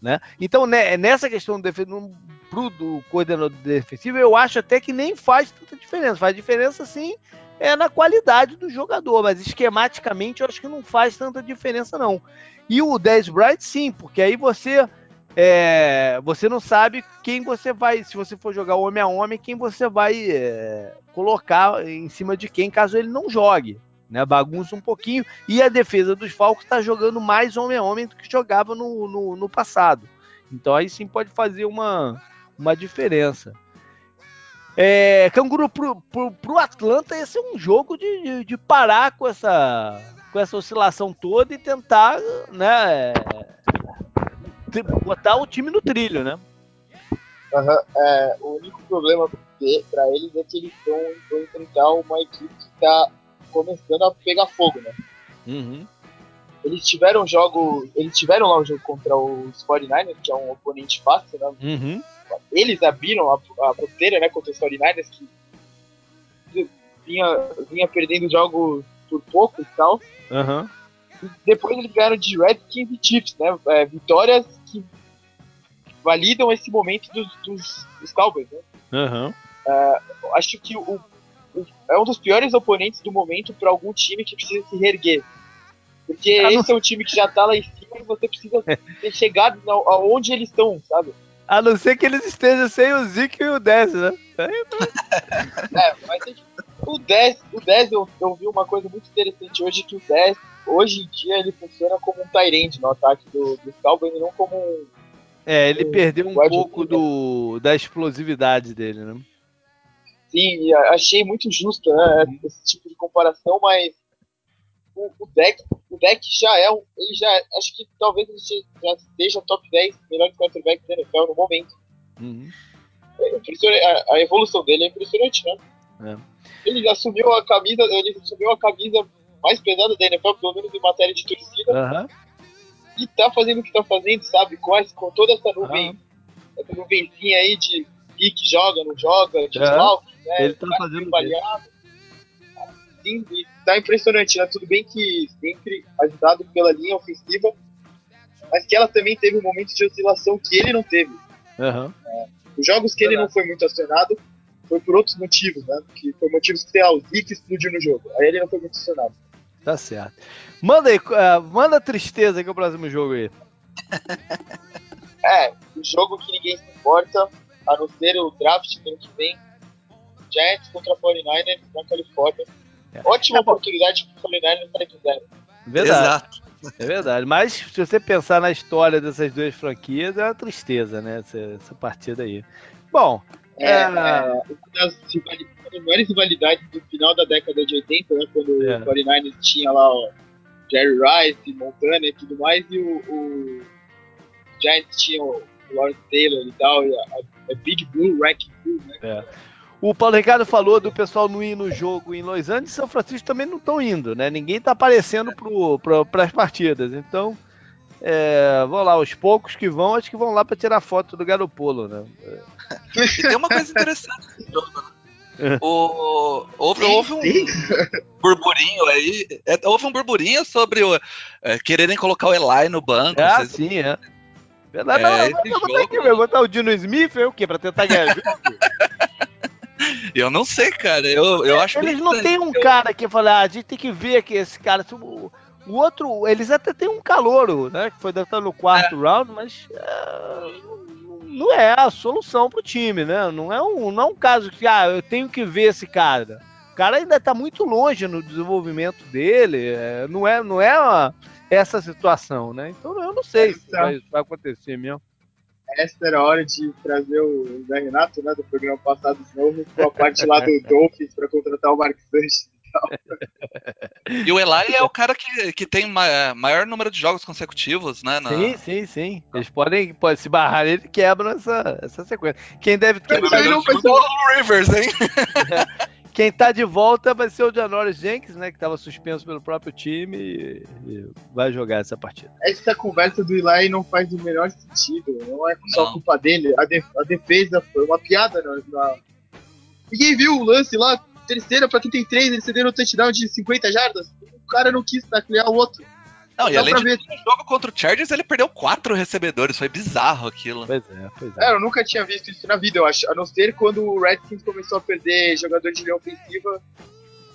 Né? Então, né, nessa questão do, pro, do coordenador defensivo, eu acho até que nem faz tanta diferença. Faz diferença sim é na qualidade do jogador, mas esquematicamente eu acho que não faz tanta diferença não. E o 10 Bright sim, porque aí você é, você não sabe quem você vai, se você for jogar homem a homem, quem você vai é, colocar em cima de quem, caso ele não jogue. Né, bagunça um pouquinho. E a defesa dos Falcons está jogando mais homem a homem do que jogava no, no, no, passado. Então aí sim pode fazer uma, uma diferença. É, Canguru pro, pro, pro Atlanta, esse é um jogo de, de, de, parar com essa, com essa oscilação toda e tentar né, botar o time no trilho, né? Uhum. É, o único problema para eles é que eles vão enfrentar uma equipe que está começando a pegar fogo, né? Uhum. Eles tiveram jogo, eles tiveram lá um jogo contra os 49ers, que é um oponente fácil, né? Uhum. Eles abriram a, a fronteira, né, contra os 49ers, que vinha, vinha perdendo jogos por pouco e tal. Uhum. Depois eles ganharam de Redskins e Chiefs, né? É, vitórias que validam esse momento dos, dos, dos Cowboys, né? Uhum. É, acho que o, o, é um dos piores oponentes do momento para algum time que precisa se reerguer. Porque ah, esse não... é um time que já tá lá em cima e você precisa (laughs) ter chegado aonde eles estão, sabe? A não ser que eles estejam sem o Zeke e o 10, né? é, mas o 10, o 10 eu, eu vi uma coisa muito interessante hoje que o 10 hoje em dia ele funciona como um Tyrande no ataque do, do e não como um. É, ele um, perdeu um pouco do, da explosividade dele, né? Sim, achei muito justo né, uhum. esse tipo de comparação, mas o, o, deck, o deck já é um. Ele já. Acho que talvez ele já esteja top 10 melhores quarterbacks da NFL no momento. Uhum. É a, a, evolução dele é impressionante, né? É. Ele assumiu a camisa, ele assumiu a camisa mais pesada da NFL, pelo menos em matéria de torcida. Uhum. E tá fazendo o que tá fazendo, sabe? Com, essa, com toda essa nuvem, uhum. essa nuvenzinha aí de que joga, não joga, de uhum. né? Ele tá, tá fazendo e tá impressionante, né? Tudo bem que sempre ajudado pela linha ofensiva, mas que ela também teve um momento de oscilação que ele não teve. Uhum. É, os jogos que ele não foi muito acionado foi por outros motivos, né? Que foi motivos que o Zeke explodiu no jogo. Aí ele não foi muito acionado. Tá certo. Manda aí, uh, manda tristeza que é o próximo jogo aí. (laughs) é, o jogo que ninguém se importa, a não ser o draft do ano que vem. Giants contra 49ers na Califórnia. É. Ótima é oportunidade para o 49ers para zero. Verdade. Exato. (laughs) É verdade. Mas se você pensar na história dessas duas franquias, é uma tristeza, né? Essa, essa partida aí. Bom. É, é... uma das maiores rivalidades do final da década de 80, né? Quando é. o 49ers tinha lá o Jerry Rice, Montana e tudo mais, e o, o Giants tinha o Lawrence Taylor e tal, e a, a Big Blue, Wrecking Blue, né? É. O Paulo Ricardo falou do pessoal não ir no jogo em Los Angeles, São Francisco também não estão indo, né? Ninguém está aparecendo para as partidas. Então, é, vão lá, os poucos que vão, acho que vão lá para tirar foto do Garopolo, né? E tem uma coisa interessante nesse jogo, né? O, houve, houve um burburinho aí. É, houve um burburinho sobre o, é, quererem colocar o Eli no banco. Ah, sim, é. Verdade, é, não, não, não, aqui, botar o Dino Smith, é o quê? Pra tentar ganhar Eu não sei, cara. Eu, eu acho Eles não tem um cara que fala, ah, a gente tem que ver que esse cara. O, o outro, eles até tem um calouro, né? Que foi datado no quarto é. round, mas. Uh, não é a solução para o time, né? Não é, um, não é um caso que, ah, eu tenho que ver esse cara. O cara ainda está muito longe no desenvolvimento dele, é, não é, não é uma, essa situação, né? Então eu não sei se vai, vai acontecer mesmo essa era a hora de trazer o Zé Renato, né, do programa passado de novo, com a parte lá do Dolphins para contratar o Mark Sanchez. (laughs) E o Eli é o cara que, que tem maior número de jogos consecutivos, né? Na... Sim, sim, sim. Eles podem, podem se barrar, ele quebram essa, essa sequência. Quem deve quebrar é o Rivers, hein? (laughs) Quem tá de volta vai ser o Janoris Jenkins, né? Que estava suspenso pelo próprio time e, e, vai jogar essa partida. Essa conversa do Eli não faz o menor sentido. Não é só não. culpa dele. A, de, a, defesa foi uma piada. Na, na... Ninguém viu o lance lá, terceira para 33, ele cedeu um touchdown de 50 jardas. O cara não quis taclear o outro. Não, e além de ver... no jogo contra o Chargers, ele perdeu quatro recebedores. Foi bizarro aquilo. Pois é, pois é. é. Eu nunca tinha visto isso na vida, eu acho. A não ser quando o Redskins começou a perder jogador de linha ofensiva.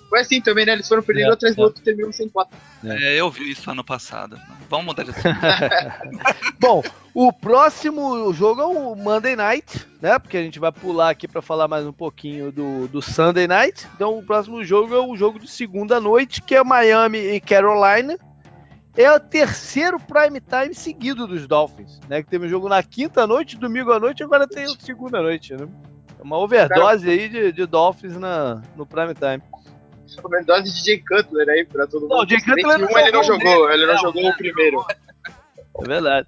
Foi assim também, né? Eles foram perdendo é, atrás é. do outro e terminam sem quatro. É. eu vi isso ano passado. Vamos mudar de (laughs) Bom, o próximo jogo é o Monday Night, né? Porque a gente vai pular aqui para falar mais um pouquinho do, do Sunday Night. Então, o próximo jogo é o jogo de segunda noite, que é Miami e Carolina é o terceiro prime time seguido dos Dolphins, né? Que teve um jogo na quinta noite, domingo à noite, agora tem o segunda noite, né? É uma overdose aí de, de Dolphins na, no prime time. Overdose de Jay Cutler aí pra todo mundo. Não, Jay Cutler um ele não jogou, ele não jogou o primeiro. É verdade.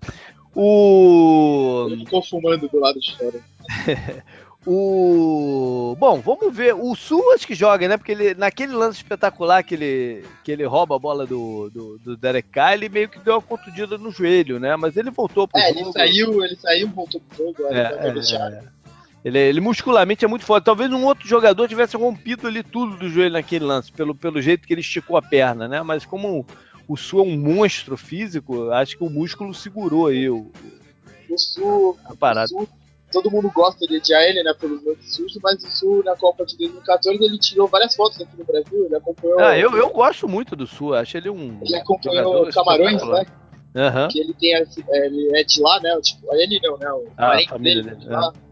O. Ele ficou fumando do lado de fora. (laughs) O. Bom, vamos ver. O Sul acho que joga, né? Porque ele, naquele lance espetacular que ele, que ele rouba a bola do, do, do Derek Carr, ele meio que deu uma contundida no joelho, né? Mas ele voltou pro é, jogo. ele saiu, ele saiu, voltou pro jogo, é, é, é. Ele, ele muscularmente é muito forte. Talvez um outro jogador tivesse rompido ali tudo do joelho naquele lance, pelo, pelo jeito que ele esticou a perna, né? Mas como o Sul é um monstro físico, acho que o músculo segurou aí o, o Sul, a parada. O Sul todo mundo gosta de odiar ele, né, pelos lances sujos, mas o Sul, na Copa de 2014, ele tirou várias fotos aqui no Brasil, ele acompanhou... Ah, eu, eu gosto muito do Sul, acho ele um... Ele acompanhou Camarões, né? Uhum. Que ele, tem, ele é de lá, né, tipo, ele não, né, o ah, a família dele, dele é. lá. É.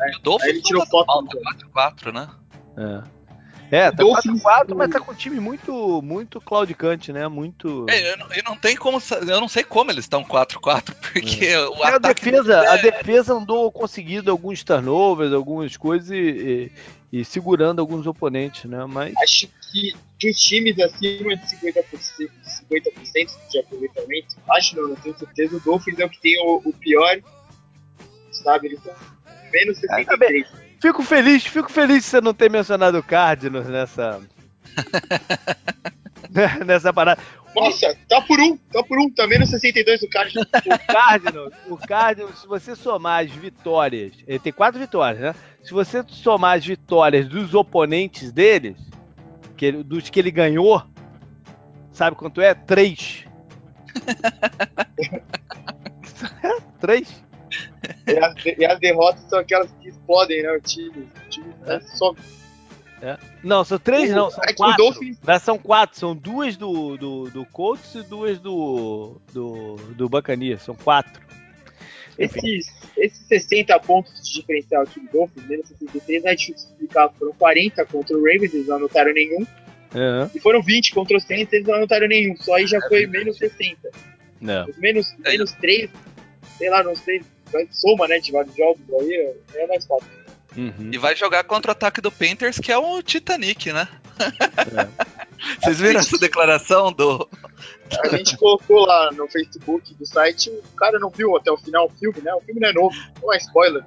É. Aí ele tirou foto. 4 né? É. É, tá 4-4, mas tá com um time muito, muito claudicante, né? Muito. É, e não tem como. Eu não sei como eles estão 4-4, (laughs) porque é. o a defesa, é... a defesa andou conseguindo alguns turnovers, algumas coisas e, e, e, segurando alguns oponentes, né? Mas. Acho que dos times acima de 50%, 50% de aproveitamento, acho não, não tenho certeza, o Dolphins é o que tem o, o pior, sabe? Eles estão menos 63%. Fico feliz, fico feliz de você não ter mencionado o Cardinals nessa. (laughs) nessa parada. Nossa, tá por um, tá por um, também no 62 o Cardinals. (laughs) O Cardinals, o Cardinals, se você somar as vitórias, ele tem quatro vitórias, né? Se você somar as vitórias dos oponentes deles, que ele, dos que ele ganhou, sabe quanto é? Três. (laughs) Três. E as, e as, derrotas são aquelas que explodem, né? O time. O time é. só. É. Não, são três, não, são é quatro. Dolphins... São quatro, são duas do, do, do Colts e duas do, do, do Buccaneers, são quatro. Esses, esses 60 pontos de diferencial aqui do Dolphins, menos 63, é difícil explicar. Foram 40 contra o Ravens, eles não anotaram nenhum. Uhum. E foram 20 contra o Saints, eles não anotaram nenhum. Só aí já é foi menos 60. Não. Os menos, menos 3, sei lá, não sei soma, né, de vários jogos aí, é mais fácil. Uhum. E vai jogar contra o ataque do Panthers, que é o Titanic, né? É. (laughs) Vocês viram essa declaração do. A gente colocou lá no Facebook do site, o cara não viu até o final o filme, né? O filme não é novo, não é spoiler.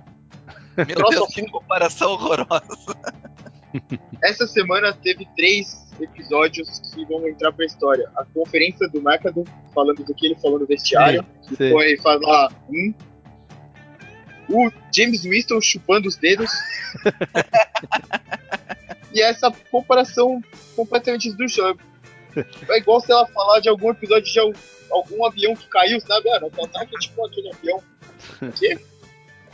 Meu Nossa, Deus, que comparação horrorosa. (laughs) Essa semana teve três episódios que vão entrar pra história. A conferência do McAdoo, falando do que ele falou no vestiário, sim, que sim. foi falar um o James Winston chupando os dedos. (laughs) e essa comparação completamente esdrúxula. É igual se ela falar de algum episódio de algum avião que caiu, sabe? Ah, nosso ataque é tipo aquele avião. O quê?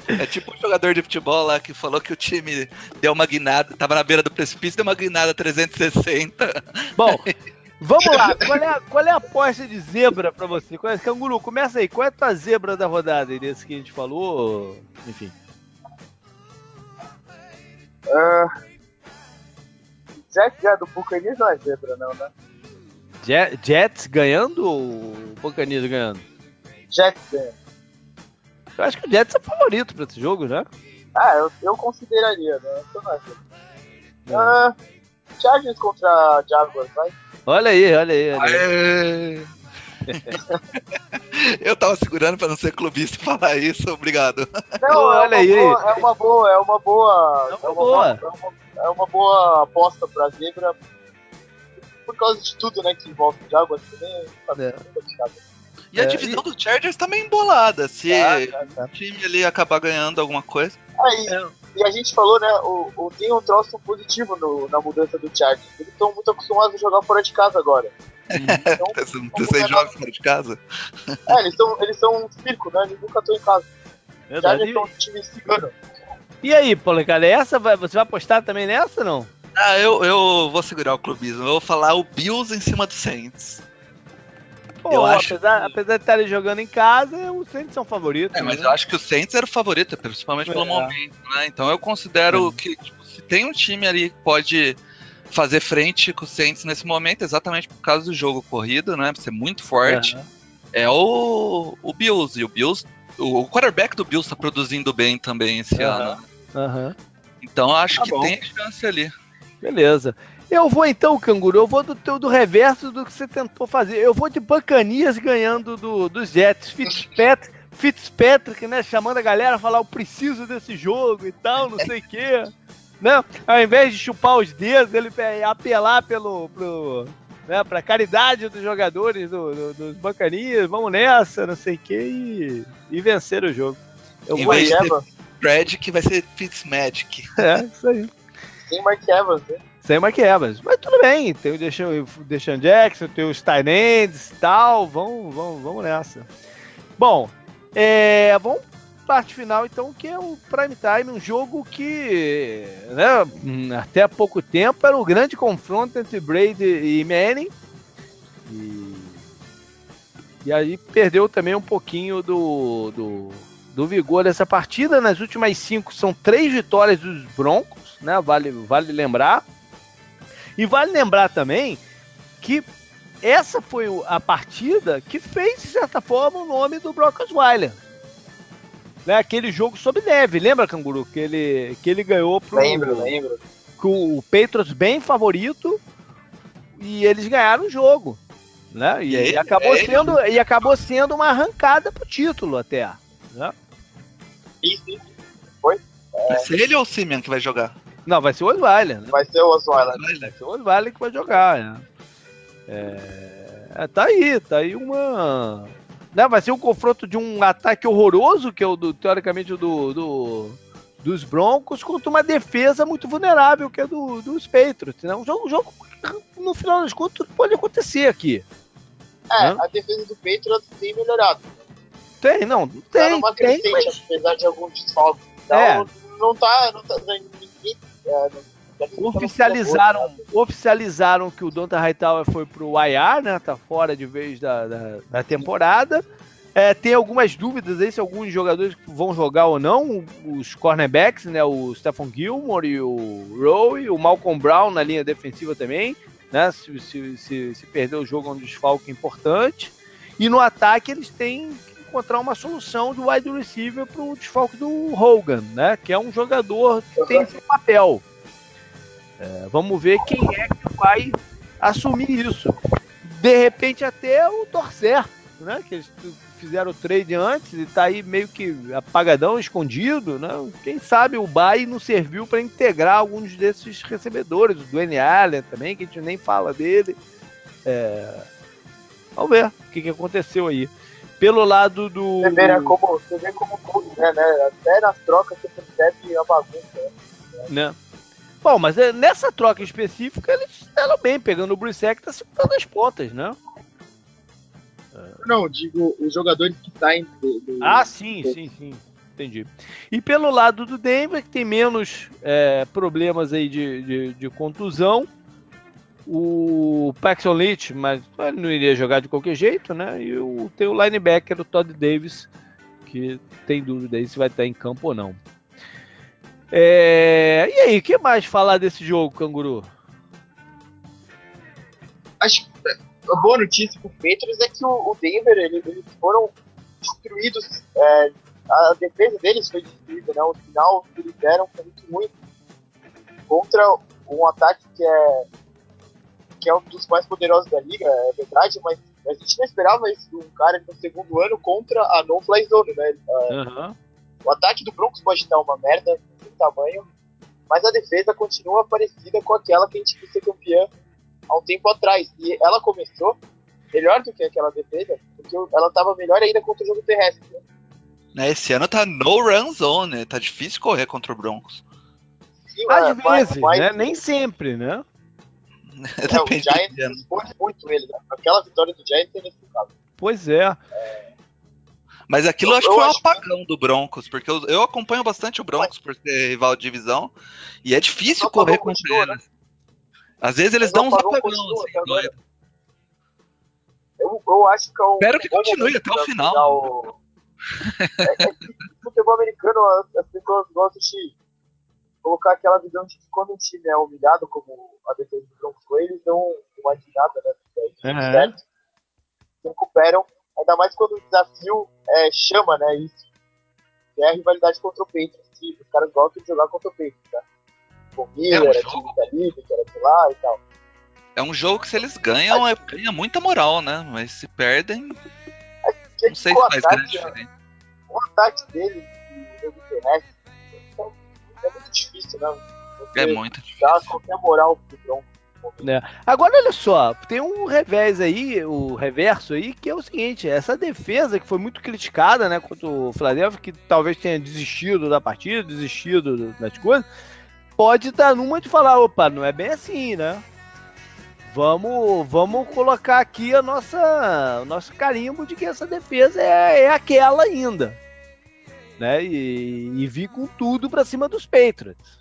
É tipo um jogador de futebol lá que falou que o time deu uma guinada, tava na beira do precipício, deu uma guinada 360. Bom, (laughs) Vamos lá, (laughs) qual é, a, qual é a aposta de zebra pra você? Qual é, Canguru, começa aí. Qual é a tua zebra da rodada aí, desse que a gente falou? Enfim. Uh, Jets é do Buccaneers não é zebra, não, né? Jets ganhando ou Buccaneers ganhando? Jets ganhando. Eu acho que o Jets é favorito pra esse jogo, né? Ah, eu, eu consideraria, né? Então não é zebra. Uh, Chargers contra Jaguars, vai? Olha aí, olha aí. Olha aí. Eu tava segurando pra não ser clubista falar isso, obrigado. Não, é olha aí. Boa, é uma boa, é uma boa. É uma, é uma boa. boa. É, uma, é uma boa aposta pra zebra. Por causa de tudo, né, que envolve o Jaguars também. Tá é. E a é, divisão e... do Chargers tá meio embolada. Se tá, tá, tá. o time ali acabar ganhando alguma coisa. Aí, é. E a gente falou, né, o, o, tem um troço positivo no, na mudança do Chargers. Eles estão muito acostumados a jogar fora de casa agora. Então, (laughs) Você joga fora de casa? É, eles são, eles são um circo, né? Eles nunca estão em casa. Verdade. Chargers são um time cigano. E aí, Paulo, cara, essa vai, você vai apostar também nessa ou não? Ah, eu, eu vou segurar o clubismo. Eu vou falar o Bills em cima do Saints. Pô, eu acho apesar, que... apesar de estarem jogando em casa, os Saints são favoritos. É, mas né? eu acho que o Saints era o favorito, principalmente pelo é. momento, né? Então eu considero que tipo, se tem um time ali que pode fazer frente com o Saints nesse momento, exatamente por causa do jogo corrido, né? Pra ser muito forte, é o, o Bills. E o Bills, o quarterback do Bills tá produzindo bem também esse ano. Uhum. Então acho tá que bom. tem chance ali. Beleza. Eu vou então, Canguru, eu vou do teu do reverso do que você tentou fazer. Eu vou de Bacanias ganhando do, dos Jets. Fitzpatrick, Fitzpatrick, né? Chamando a galera a falar, eu preciso desse jogo e tal, não sei o quê. (laughs) Né? Ao invés de chupar os dedos, ele apelar pelo, pro, né, pra caridade dos jogadores do, do, dos Bacanias, vamos nessa, não sei o quê, e, e vencer o jogo. Eu em vou vez de Fred, que vai ser Fitzmagic. É, isso aí. Tem Mark Evans, né? O Mike Evans. Mas tudo bem, tem o Deshaun Jackson, tem os Tynands e tal, vamos, vamos, vamos nessa. Bom, é, vamos parte final então, que é o Prime Time, um jogo que né, até há pouco tempo era o grande confronto entre Brady e Manning. E, e aí perdeu também um pouquinho do, do, do vigor dessa partida. Nas últimas cinco são três vitórias dos Broncos, né? Vale, vale lembrar. E vale lembrar também que essa foi a partida que fez, de certa forma, o nome do Brock Osweiler. Né? Aquele jogo sob neve, lembra, Canguru? Que ele, que ele ganhou pro. Lembro, lembro. Com o Patriots bem favorito e eles ganharam o jogo. Né? E, e, acabou é sendo, e acabou sendo uma arrancada pro título até. Né? Isso, isso. Foi? É... Vai ser ele ou o Simeon que vai jogar? Não, vai ser o Osweiler. Né? Vai ser o Osweiler. Vai ser o Osweiler que vai jogar. Né? É... é... tá aí, tá aí uma. Né, vai ser um confronto de um ataque horroroso, que é o do, teoricamente do, do, dos Broncos, contra uma defesa muito vulnerável, que é do, dos Patriots. Né? Um jogo, um jogo, no final das contas, tudo pode acontecer aqui. É, né? a defesa do Patriots tem melhorado. Tem, não, tem. Tá numa crescente, tem, mas... apesar de algum desfalque. Então, é. não tá, não tá, ninguém Oficializaram, oficializaram que o Donta Hightower foi pro IR, né? Tá fora de vez da, da, da temporada. É, tem algumas dúvidas aí se alguns jogadores vão jogar ou não. Os cornerbacks, né? O Stephen Gilmore e o Rowe, o Malcolm Brown na linha defensiva também, né? Se, se, se, se perder o jogo é um desfalque importante. E no ataque eles têm encontrar uma solução do wide receiver para o desfalque do Hogan, né? Que é um jogador que tem seu papel. É, vamos ver quem é que vai assumir isso. De repente até o torcer, né? Que eles fizeram o trade antes e está aí meio que apagadão, escondido, né? Quem sabe o Bay não serviu para integrar alguns desses recebedores, o Dwayne Allen também, que a gente nem fala dele. É... Vamos ver o que, que aconteceu aí. Pelo lado do. Você vê, né, como, você vê como tudo, né, né? Até nas trocas você percebe a bagunça. Né? né? Bom, mas é, nessa troca específica eles estavam bem, pegando o Brissett que tá segurando as pontas, né? Não, digo os jogadores que saem do, do, Ah, sim, do... sim, sim. Entendi. E pelo lado do Denver, que tem menos é, problemas aí de, de, de contusão, o Paxton Leach, mas ele não iria jogar de qualquer jeito, né? E o, tem o linebacker, o Todd Davis, que tem dúvida aí se vai estar em campo ou não. É... E aí, o que mais falar desse jogo, Canguru? Acho que a boa notícia para o Patriots é que o, Denver, eles, eles foram destruídos, é, a defesa deles foi destruída, né? O final que eles deram foi muito ruim contra um ataque que é que é um dos mais poderosos da liga, é verdade, mas a gente não esperava isso de um cara no segundo ano contra a no-fly zone, né? Uhum. O ataque do Broncos pode estar uma merda de tamanho, mas a defesa continua parecida com aquela que a gente viu ser campeã há um tempo atrás. E ela começou melhor do que aquela defesa, porque ela estava melhor ainda contra o jogo terrestre. Né? Esse ano tá no run zone, né? tá difícil correr contra o Broncos. Sim, Às vezes, mas, né? Nem sempre, né? (laughs) É, o Giants responde muito ele, né? Aquela vitória do Giants é inexplicável. Pois é. é. Mas aquilo eu, acho que foi um apagão do Broncos, porque eu, eu, acompanho bastante o Broncos por ser rival de divisão, e é difícil correr contra eles. Né? Às vezes eles dão uns apagão, assim, Eu, eu acho que é um. Espero que continue até o final. final. é, (laughs) é que futebol americano, as pessoas gostam de colocar aquela visão de que quando um time é humilhado, como a defesa do Broncos foi, eles dão uma guinada, né? Uhum. Certo? Recuperam, ainda mais quando o desafio é, chama, né? Isso. Que é a rivalidade contra o Patriots, que os caras gostam de jogar contra o Patriots, tá? O Miller, é um era time da Liga, que era de lá e tal. É um jogo que se eles ganham, é, ganha muita moral, né? Mas se perdem. É, não sei se faz grande diferença. O ataque dele, o jogo terrestre, é muito difícil, né? Você é muito difícil. Dá qualquer moral pro Broncos. É. Agora olha só, tem um revés aí, o reverso aí, que é o seguinte, essa defesa que foi muito criticada, né, contra o Philadelphia, que talvez tenha desistido da partida, desistido das coisas, pode estar numa de falar, opa, não é bem assim, né? Vamos, vamos colocar aqui a nossa, o nosso carimbo de que essa defesa é, é aquela ainda né? E, e vir com tudo para cima dos Patriots.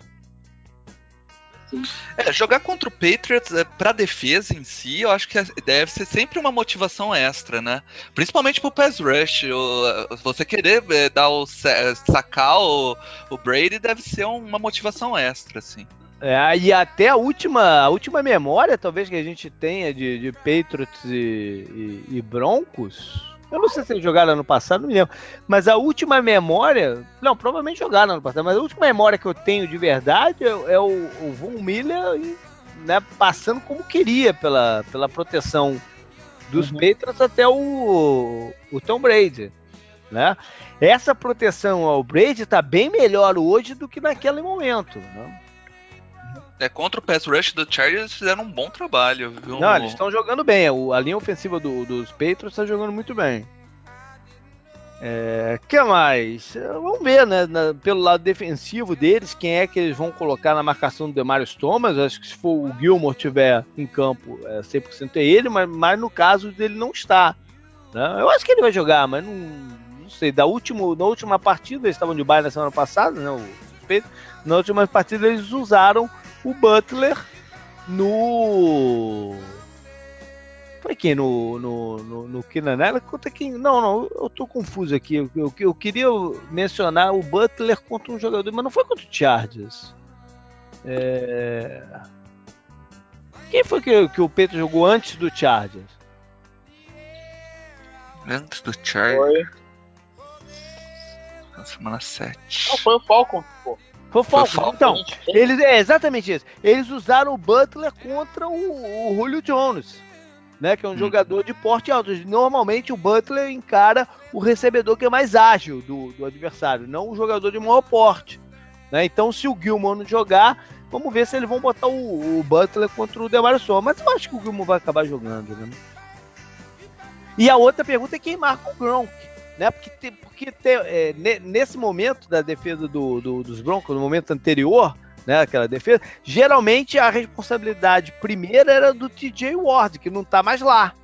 É, jogar contra o Patriots é, para defesa em si, eu acho que é, deve ser sempre uma motivação extra, né? Principalmente pro pass rush. O, você querer é, dar o sacar o, o Brady deve ser uma motivação extra, assim. É, e até a última, a última memória, talvez, que a gente tenha de, de Patriots e, e, e Broncos, eu não sei se eles jogaram ano passado, não me lembro. Mas a última memória. Não, provavelmente jogaram ano passado, mas a última memória que eu tenho de verdade é, é o, o Von Miller né, passando como queria pela, pela proteção dos uhum. Patriots até o, o Tom Brady. Né? Essa proteção ao Brady está bem melhor hoje do que naquele momento. Né? É, contra o pass rush do Chargers fizeram um bom trabalho. Viu? Não, eles estão jogando bem. A linha ofensiva do, dos Patriots está jogando muito bem. É, que mais? Vamos ver, né? Na, pelo lado defensivo deles, quem é que eles vão colocar na marcação do Demarius Thomas. Acho que se for o Gilmore tiver em campo, é 100% é ele, mas, mas no caso dele não está. Né? Eu acho que ele vai jogar, mas não, não sei. Da último, na última partida, eles estavam de baile na semana passada, né? O, na última partida eles usaram o Butler no. Foi quem? No, no, no, no Kinanela? Contra quem? Não, não, eu tô confuso aqui. Eu, eu, eu, queria mencionar o Butler contra um jogador, mas não foi contra o Chargers. É... Quem foi que, que o Pedro jogou antes do Chargers? Antes do Chargers? Foi. Na semana 7. Não, foi o Falcon, pô. Foi Falcons. Então, eles, é exatamente isso. Eles usaram o Butler contra o, o Julio Jones, né? Que é um hum. jogador de porte alto. Normalmente o Butler encara o recebedor que é mais ágil do, do adversário, não o jogador de maior porte. Né? Então, se o Gilmore não jogar, vamos ver se eles vão botar o, o Butler contra o Demario Thomas. Mas eu acho que o Gilmore vai acabar jogando, né? E a outra pergunta é quem marca o Gronk né? Porque, te, porque te, é, nesse momento da defesa do, do, dos Broncos, no momento anterior, né, aquela defesa, geralmente a responsabilidade primeira era do TJ Ward, que não está mais lá.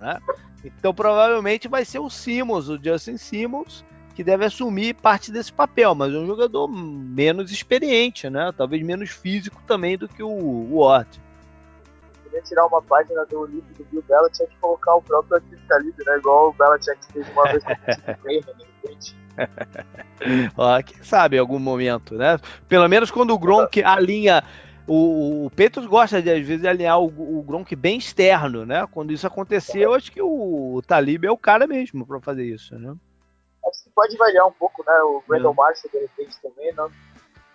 Né? Então provavelmente vai ser o Simmons, o Justin Simmons, que deve assumir parte desse papel, mas é um jogador menos experiente, né? Talvez menos físico também do que o Ward. Podia tirar uma página do livro do Bill Belichick e colocar o próprio Atif Talib, né? Igual o Belichick fez uma vez com o Kramer, (laughs) de repente. (laughs) Ó, quem sabe em algum momento, né? Pelo menos quando o Gronk alinha. O, o Petros gosta de, às vezes, alinhar o, o Gronk bem externo, né? Quando isso acontecer, eu acho que o, o Talib é o cara mesmo para fazer isso, né? Acho que pode variar um pouco, né? O Brandon é. Marshall, de repente, também, né?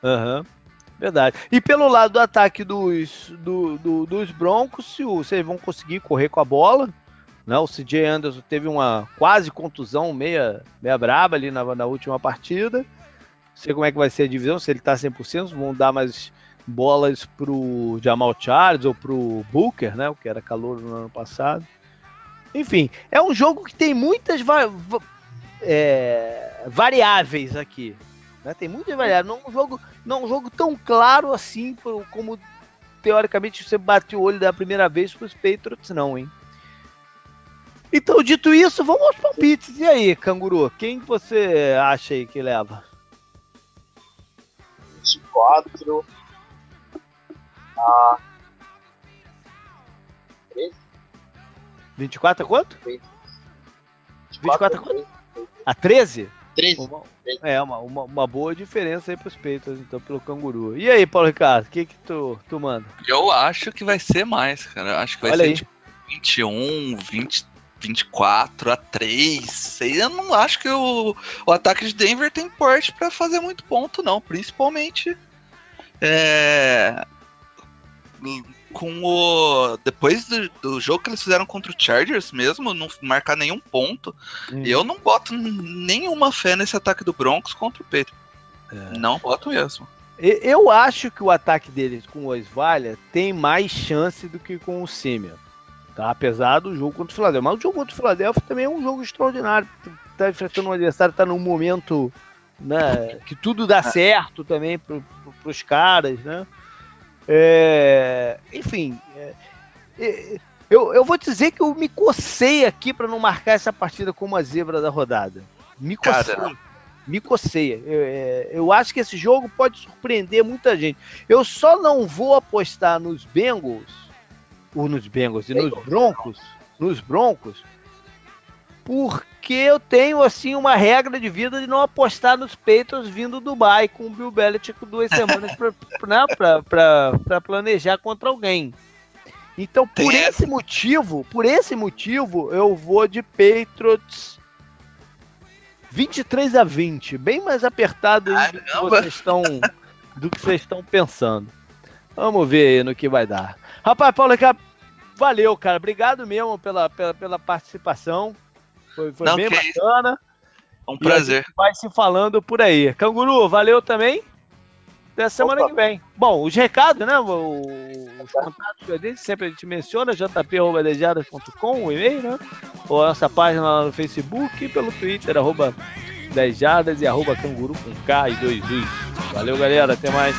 Aham. Uhum. Verdade. E pelo lado do ataque dos, do, do, dos Broncos, se vocês vão conseguir correr com a bola. Né? O CJ Anderson teve uma quase contusão meia, meia braba ali na, na última partida. Não sei como é que vai ser a divisão, se ele tá 100%, vão dar mais bolas pro Jamal Charles ou pro Booker, né? O que era calor no ano passado. Enfim, é um jogo que tem muitas va é, variáveis aqui. Né? Tem muitas variáveis. Não é um jogo, não é um jogo tão claro assim como teoricamente você bateu o olho da primeira vez para os Patriots, não, hein? Então, dito isso, vamos aos palpites. E aí, canguru? Quem você acha aí que leva? 24 a 13. 24 a quanto? 24, 24 a quanto? A 13? 13. Uma, é, uma, uma, uma, boa diferença aí pros peitos, então, pelo canguru. E aí, Paulo Ricardo, o que que tu, tu manda? Eu acho que vai ser mais, cara. Eu acho que vai Olha ser aí. tipo 21, 20, 24 a 3. Eu não acho que o, o ataque de Denver tem porte para fazer muito ponto, não. Principalmente é, com o. Depois do, do, jogo que eles fizeram contra o Chargers mesmo, não marcar nenhum ponto, hum. eu não boto nenhuma fé nesse ataque do Broncos contra o Pedro. É. Não boto mesmo. Eu acho que o ataque deles com o Osvalha tem mais chance do que com o Simeon. Tá? Apesar do jogo contra o Philadelphia. Mas o jogo contra o Philadelphia também é um jogo extraordinário. Tá enfrentando um adversário, tá num momento né, que tudo dá é. certo também pro, pro, pros caras, né? É, enfim, é, é, eu, eu vou dizer que eu me cocei aqui para não marcar essa partida como a zebra da rodada. Me cocei. Cara. Me cocei. Eu, é, eu acho que esse jogo pode surpreender muita gente. Eu só não vou apostar nos Bengals, ou nos Bengals e nos Broncos, nos Broncos, porque eu tenho assim uma regra de vida de não apostar nos peitos vindo do Dubai com o Bill Belichick duas semanas para (laughs) né, planejar contra alguém. Então, por Tem esse motivo, por esse motivo, eu vou de Patriots 23 a 20, bem mais apertado do que vocês estão do que vocês estão pensando. Vamos ver aí no que vai dar. Rapaz, Paulo, valeu, cara. Obrigado mesmo pela, pela, pela participação. Foi, foi Não, bem bacana. É um prazer. vai se falando por aí. Canguru, valeu também. Até semana Opa. que vem. Bom, os recados, né? Os contatos que a gente sempre a gente menciona, jp.dejadas.com, o e-mail, né? Ou a nossa página lá no Facebook e pelo Twitter, arroba dejadas e arroba canguru com K e dois Valeu, galera. Até mais.